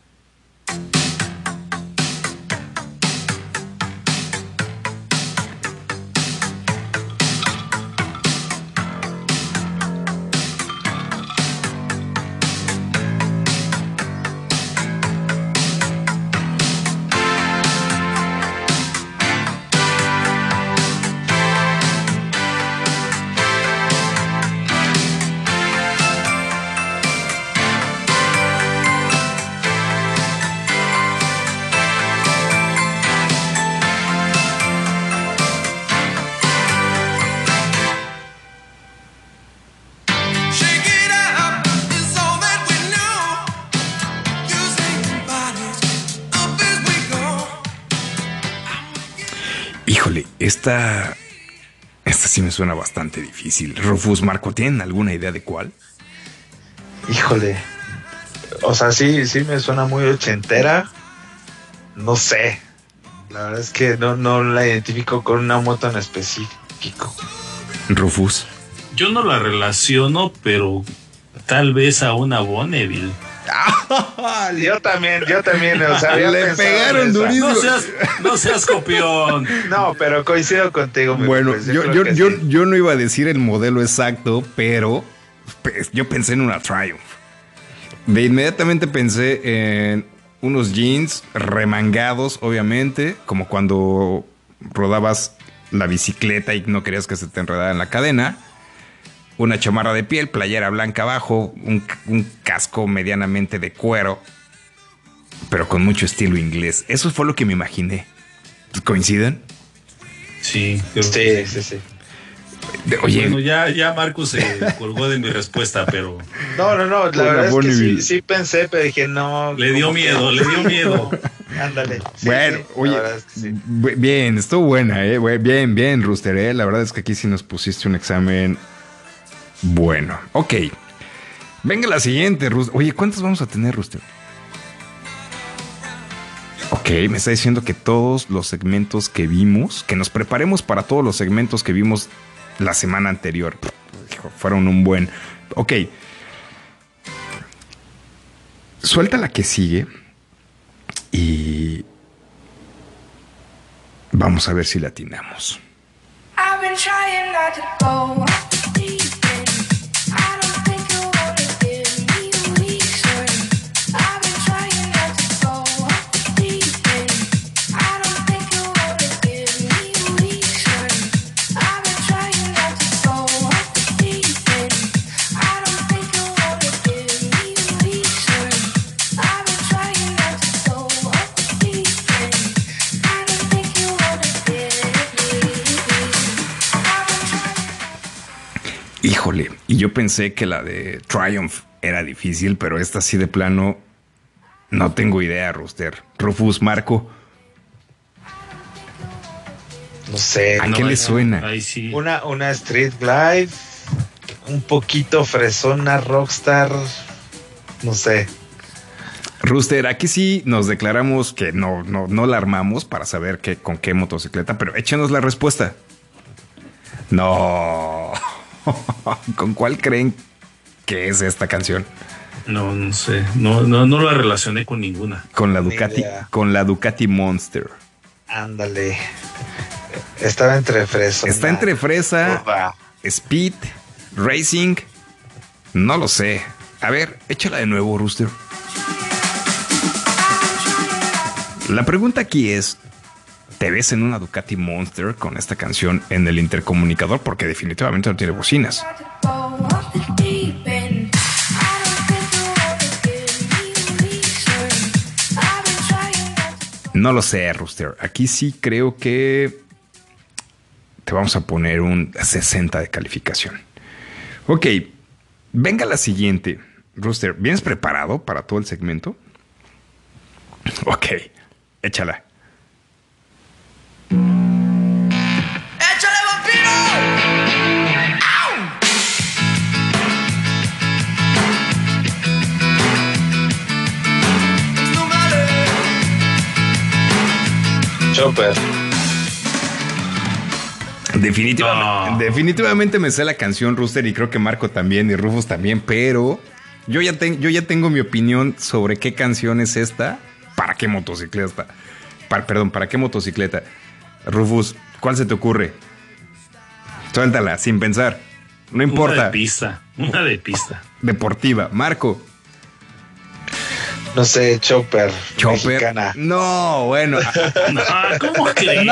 Esta... Esta sí me suena bastante difícil. Rufus, Marco, ¿tienen alguna idea de cuál? Híjole. O sea, sí, sí me suena muy ochentera. No sé. La verdad es que no, no la identifico con una moto en específico. Rufus. Yo no la relaciono, pero tal vez a una Bonneville. Yo también, yo también. O sea, había Le pegaron durísimo. No seas, no seas copión. No, pero coincido contigo. Bueno, yo, yo, yo, sí. yo no iba a decir el modelo exacto, pero pues, yo pensé en una Triumph. De inmediatamente pensé en unos jeans remangados, obviamente, como cuando rodabas la bicicleta y no querías que se te enredara en la cadena. Una chamarra de piel, playera blanca abajo, un, un casco medianamente de cuero, pero con mucho estilo inglés. Eso fue lo que me imaginé. ¿Coinciden? Sí, creo Sí, que sí, sí. Oye, Bueno, ya, ya Marcus se colgó de mi respuesta, pero No, no, no. La verdad es que sí, sí pensé, pero dije, no. le dio miedo, le dio miedo. Ándale. Sí, bueno, sí, oye, verdad es que sí. bu- bien, estuvo buena, eh. Bien, bien, Rooster, eh. La verdad es que aquí sí nos pusiste un examen bueno. Ok. Venga la siguiente, Rooster. Oye, ¿cuántos vamos a tener, Rooster? Ok. Me está diciendo que todos los segmentos que vimos, que nos preparemos para todos los segmentos que vimos la semana anterior. Fueron un buen. Ok. Suelta la que sigue y vamos a ver si la atinamos. I've been trying to go Híjole, y yo pensé que la de Triumph era difícil, pero esta sí de plano no tengo idea, Rooster. Rufus, Marco, No sé. ¿A No, qué le suena? Ahí sí. Una, una Street Glide, un poquito fresona, rockstar, no sé. Rooster, aquí sí nos declaramos que no, no, no la armamos para saber qué, con qué motocicleta, pero échenos la respuesta. No. ¿Con cuál creen que es esta canción? No, no sé. No, no, no la relacioné con ninguna. Con la Ducati, con la Ducati Monster. Ándale. Estaba entre fresona. Está entre fresa, speed, racing. No lo sé. A ver, échala de nuevo, Rooster. La pregunta aquí es, ¿te ves en una Ducati Monster con esta canción en el intercomunicador? Porque definitivamente no tiene bocinas. No lo sé, Rooster. Aquí sí creo que te vamos a poner un 60 de calificación. Ok, venga la siguiente. Rooster, ¿vienes preparado para todo el segmento? Ok, échala. ¡Échale vampiro! Chopper. Definitivamente, No. definitivamente me sé la canción Rooster y creo que Marco también y Rufus también, pero yo ya, ten- yo ya tengo mi opinión sobre qué canción es esta, para qué motocicleta. Perdón, para qué motocicleta. Rufus, ¿cuál se te ocurre? Suéltala, sin pensar. No Una importa. de pista. Una de pista. Deportiva. Marco, No sé, Chopper. Chopper. Mexicana. No, bueno. No, ¿cómo crees?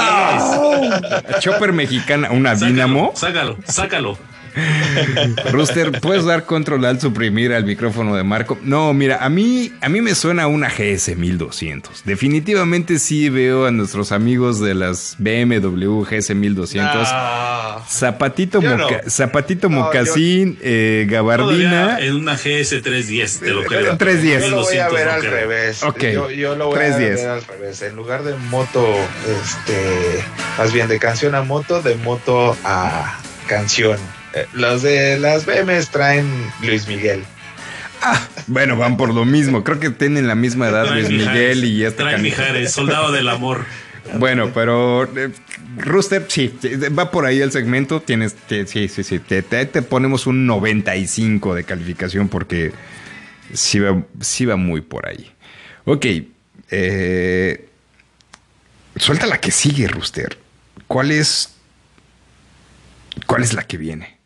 Chopper mexicana, una Sácalo, Dynamo. Sácalo, sácalo. Rooster, ¿puedes dar control al suprimir al micrófono de Marco? No, mira, a mí, a mí me suena una GS 1200. Definitivamente sí veo a nuestros amigos de las BMW GS 1200. Ah, Zapatito, Yo moca- no. zapatito No, mocasín, eh, gabardina. Todavía en una GS 310, te lo creo. 310. yo lo voy a 1200 ver no al creo. revés. Ok. Yo, yo lo voy 310. a ver al revés. En lugar de moto, este, más bien de canción a moto, de moto a canción. Eh, Los de las BMs traen Luis Miguel. Bueno, van por lo mismo. Creo que tienen la misma edad Luis Miguel y este Trae. Mijares, soldado del amor. Bueno, pero eh, Rooster, sí, va por ahí el segmento. Tienes, te- sí, sí, sí. Te, te- te ponemos un 95 de calificación porque sí va, sí va muy por ahí. Ok. eh, suelta la que sigue, Rooster. ¿Cuál es? ¿Cuál es la que viene?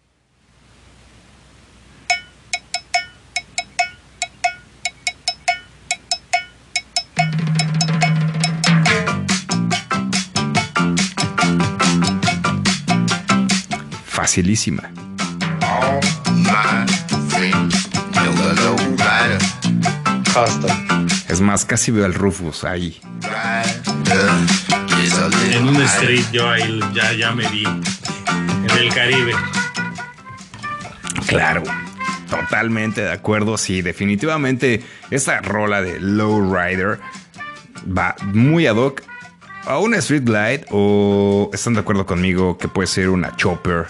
Custom. Es más, casi veo al Rufus ahí. En un street yo ahí ya, ya me vi. En el Caribe. Claro, totalmente de acuerdo. Sí, definitivamente esta rola de Lowrider va muy ad hoc a una Street Glide o están de acuerdo conmigo que puede ser una Chopper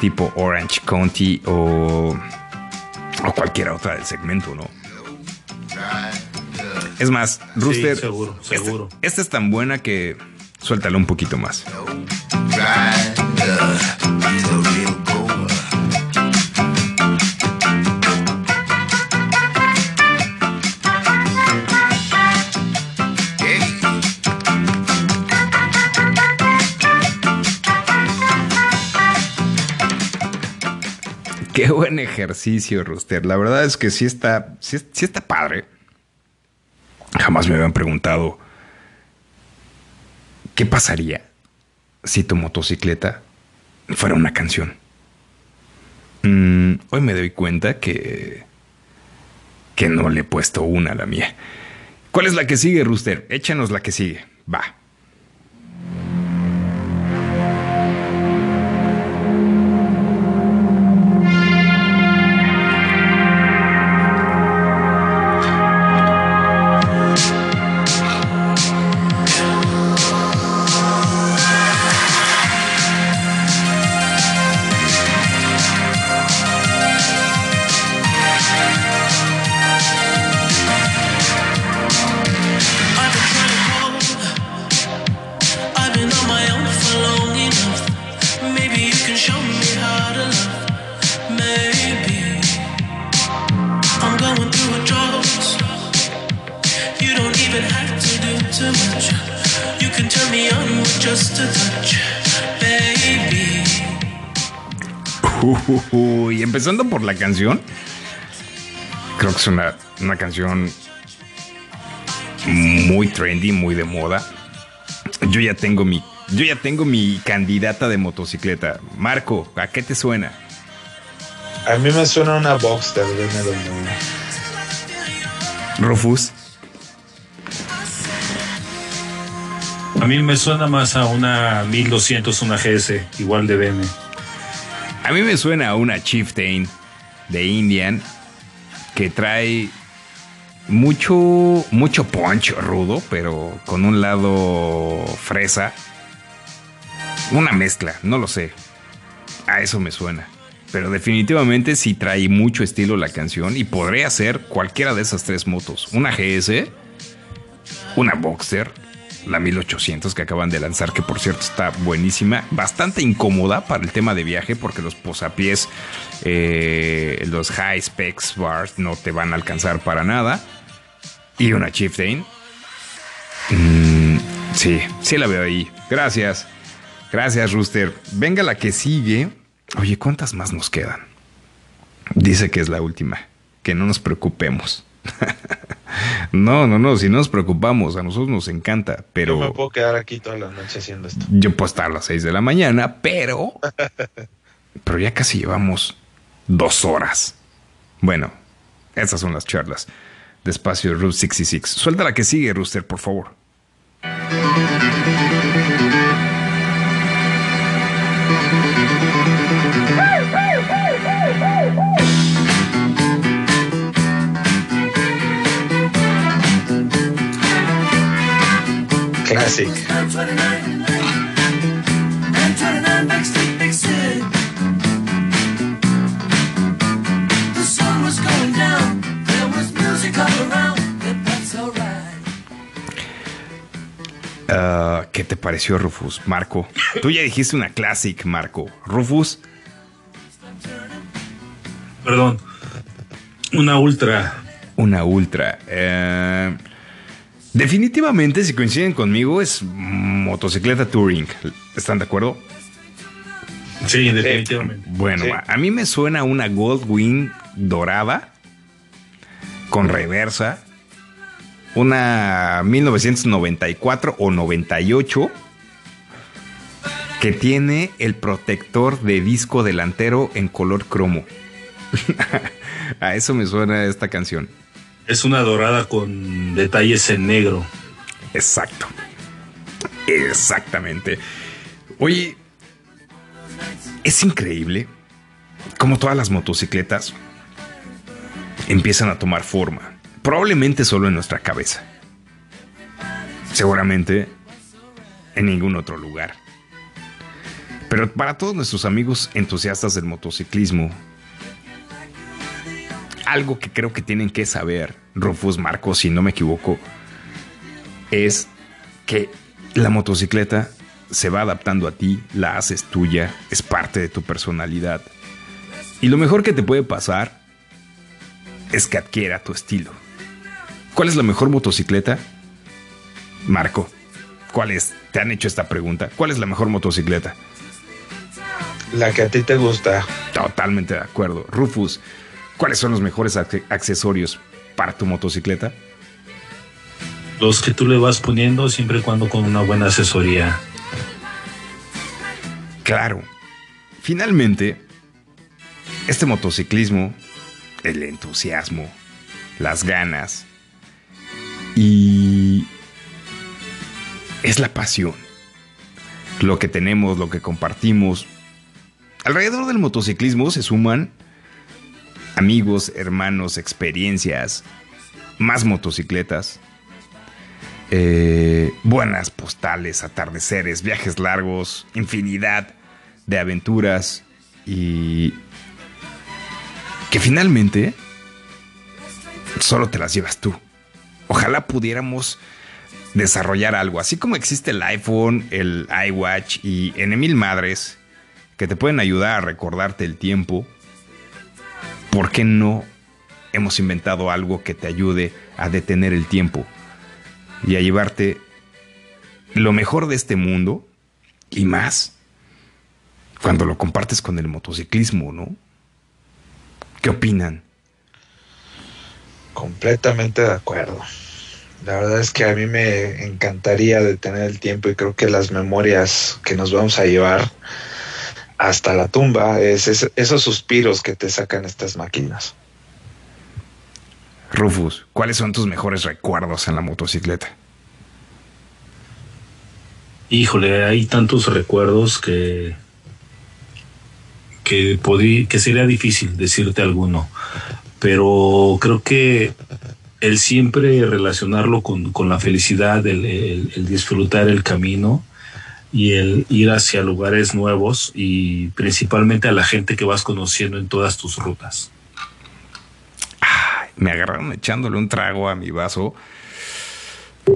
tipo Orange County o, o cualquier otra del segmento, ¿no? Es más, Rooster. seguro, esta- seguro. Esta, es tan buena que suéltala un poquito más. Qué buen ejercicio, Rooster. La verdad es que sí está, sí, está padre. Jamás me habían preguntado qué pasaría si tu motocicleta fuera una canción. Mm, hoy me doy cuenta que que no le he puesto una a la mía. ¿Cuál es la que sigue, Rooster? Échanos la que sigue. Va. Empezando por la canción. Creo que es una, una canción muy trendy, muy de moda. Yo ya tengo mi. Yo ya tengo mi candidata de motocicleta. Marco, ¿a qué te suena? A mí me suena una Boxster de BMW. Rufus. A mí me suena más a una 1200, una GS, igual de BM. A mí me suena a una Chieftain de Indian que trae mucho, mucho poncho rudo, pero con un lado fresa. Una mezcla, no lo sé. A eso me suena. Pero definitivamente sí trae mucho estilo la canción y podría ser cualquiera de esas tres motos. Una GS, una Boxster, la 1800 que acaban de lanzar, que por cierto está buenísima, bastante incómoda para el tema de viaje porque los posapiés, eh, los high specs bars no te van a alcanzar para nada. Y una Chieftain. Mm, sí, sí la veo ahí. Gracias. Gracias, Rooster. Venga la que sigue. Oye, ¿cuántas más nos quedan? Dice que es la última. Que no nos preocupemos. no, no, no. Si no nos preocupamos, a nosotros nos encanta. Pero Yo me puedo quedar aquí toda la noche haciendo esto. yo puedo estar a las 6 de la mañana, pero. Pero ya casi llevamos dos horas. Bueno, esas son las charlas. Despacio Route 66. Suelta la que sigue, Rooster, por favor. Alright. Ah, ¿Qué te pareció, Rufus? Marco. Tú ya dijiste una classic, Marco. Rufus. Perdón. Una ultra. Una ultra. Eh, definitivamente, si coinciden conmigo, es motocicleta touring. ¿Están de acuerdo? Sí, definitivamente. Bueno, Sí. a mí me suena una Goldwing dorada con reversa. Una 1994 o 98 que tiene el protector de disco delantero en color cromo. a eso me suena esta canción. Es una dorada con detalles en negro. Exacto. Exactamente. Oye, es increíble cómo todas las motocicletas empiezan a tomar forma. Probablemente solo en nuestra cabeza. Seguramente en ningún otro lugar. Pero para todos nuestros amigos entusiastas del motociclismo, algo que creo que tienen que saber, Rufus Marcos, si no me equivoco, es que la motocicleta se va adaptando a ti, la haces tuya, es parte de tu personalidad. Y lo mejor que te puede pasar es que adquiera tu estilo. ¿Cuál es la mejor motocicleta? Marco, ¿cuál es? Te han hecho esta pregunta. ¿Cuál es la mejor motocicleta? La que a ti te gusta. Totalmente de acuerdo. Rufus, ¿cuáles son los mejores acce- accesorios para tu motocicleta? Los que tú le vas poniendo siempre y cuando con una buena asesoría. Claro. Finalmente, este motociclismo, el entusiasmo, las ganas y es la pasión. Lo que tenemos, lo que compartimos. Alrededor del motociclismo se suman amigos, hermanos, experiencias, más motocicletas, eh, buenas postales, atardeceres, viajes largos, infinidad de aventuras y que finalmente solo te las llevas tú. Ojalá pudiéramos desarrollar algo, así como existe el iPhone, el iWatch y en mil madres que te pueden ayudar a recordarte el tiempo. ¿Por qué no hemos inventado algo que te ayude a detener el tiempo? y a llevarte lo mejor de este mundo y más cuando lo compartes con el motociclismo, ¿no? ¿Qué opinan? Completamente de acuerdo. La verdad es que a mí me encantaría detener el tiempo y creo que las memorias que nos vamos a llevar hasta la tumba es, es- esos suspiros que te sacan estas máquinas. Rufus, ¿cuáles son tus mejores recuerdos en la motocicleta? Híjole, hay tantos recuerdos que que que sería difícil decirte alguno, pero creo que el siempre relacionarlo con, con la felicidad, el, el- el disfrutar el camino y el ir hacia lugares nuevos y principalmente a la gente que vas conociendo en todas tus rutas. Me agarraron echándole un trago a mi vaso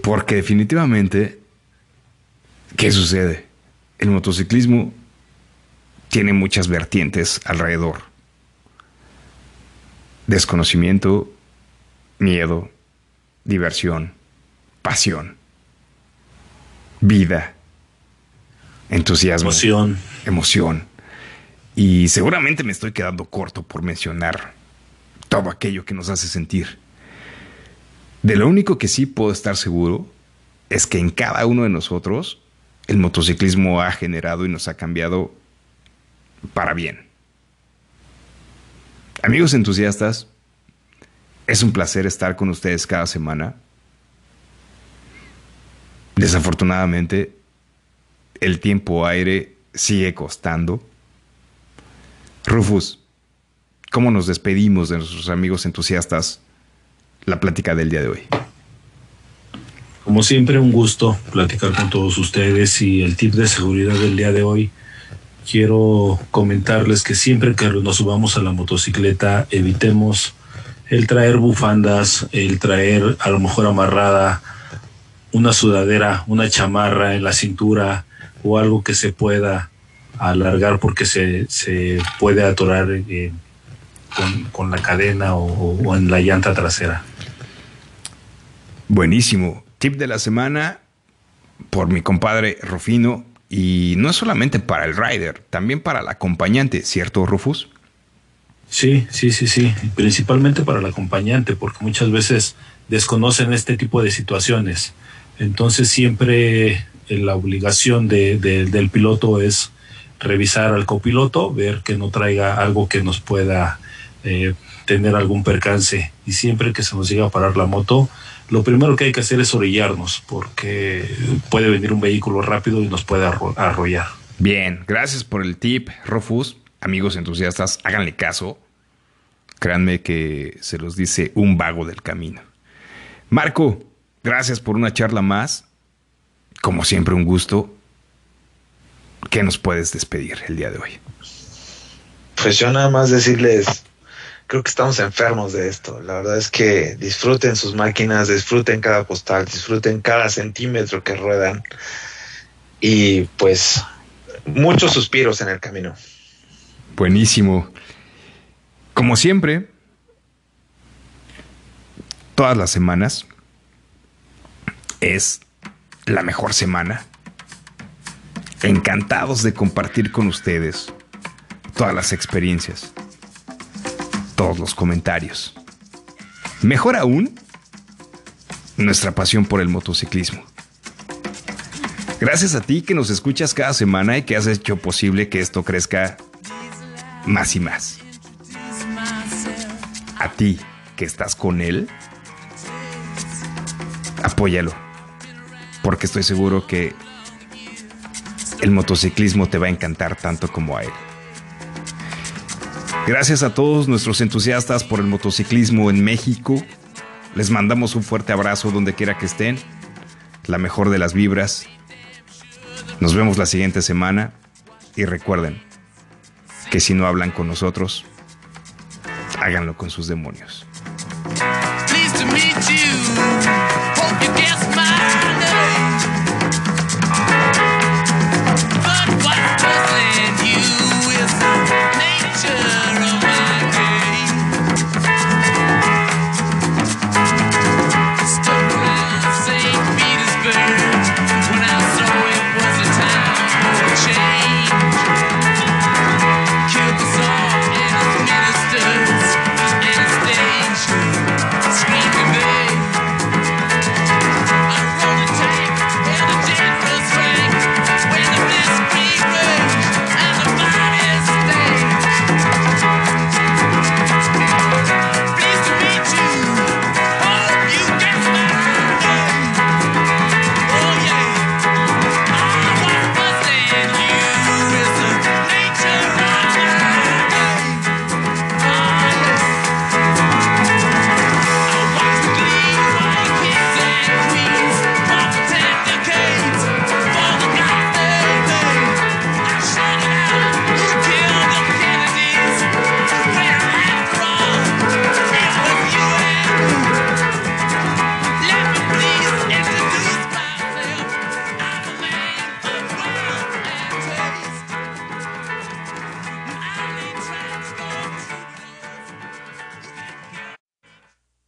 porque definitivamente, ¿qué sucede? El motociclismo tiene muchas vertientes alrededor. Desconocimiento, miedo, diversión, pasión, vida, entusiasmo, Emoción. emoción. Y seguramente me estoy quedando corto por mencionar todo aquello que nos hace sentir. De lo único que sí puedo estar seguro es que en cada uno de nosotros el motociclismo ha generado y nos ha cambiado para bien. Amigos entusiastas, es un placer estar con ustedes cada semana. Desafortunadamente, el tiempo aire sigue costando. Rufus, ¿cómo nos despedimos de nuestros amigos entusiastas la plática del día de hoy? Como siempre, un gusto platicar con todos ustedes y el tip de seguridad del día de hoy. Quiero comentarles que siempre que nos subamos a la motocicleta, evitemos el traer bufandas, el traer a lo mejor amarrada una sudadera, una chamarra en la cintura o algo que se pueda alargar porque se, se puede atorar eh, con, con la cadena o- o- en la llanta trasera. Buenísimo. Tip de la semana por mi compadre Rufino. Y no solamente para el rider, también para el acompañante, ¿cierto, Rufus? Sí, sí, sí, sí. Principalmente para el acompañante, porque muchas veces desconocen este tipo de situaciones. Entonces siempre la obligación de- de- del piloto es revisar al copiloto, ver que no traiga algo que nos pueda eh, tener algún percance. Y siempre que se nos llega a parar la moto, lo primero que hay que hacer es orillarnos, porque puede venir un vehículo rápido y nos puede arro- arrollar. Bien, gracias por el tip, Rufus. Amigos entusiastas, háganle caso. Créanme que se los dice un vago del camino. Marco, gracias por una charla más. Como siempre, un gusto. ¿Qué nos puedes despedir el día de hoy? Pues yo nada más decirles creo que estamos enfermos de esto. La verdad es que disfruten sus máquinas, disfruten cada postal, disfruten cada centímetro que ruedan. Y pues muchos suspiros en el camino. Buenísimo. Como siempre, todas las semanas es la mejor semana. Encantados de compartir con ustedes todas las experiencias, todos los comentarios. Mejor aún, nuestra pasión por el motociclismo. Gracias a ti que nos escuchas cada semana y que has hecho posible que esto crezca más y más. A ti que estás con él, apóyalo. Porque estoy seguro que el motociclismo te va a encantar tanto como a él. Gracias a todos nuestros entusiastas por el motociclismo en México. Les mandamos un fuerte abrazo donde quiera que estén. La mejor de las vibras. Nos vemos la siguiente semana y recuerden que si no hablan con nosotros, háganlo con sus demonios.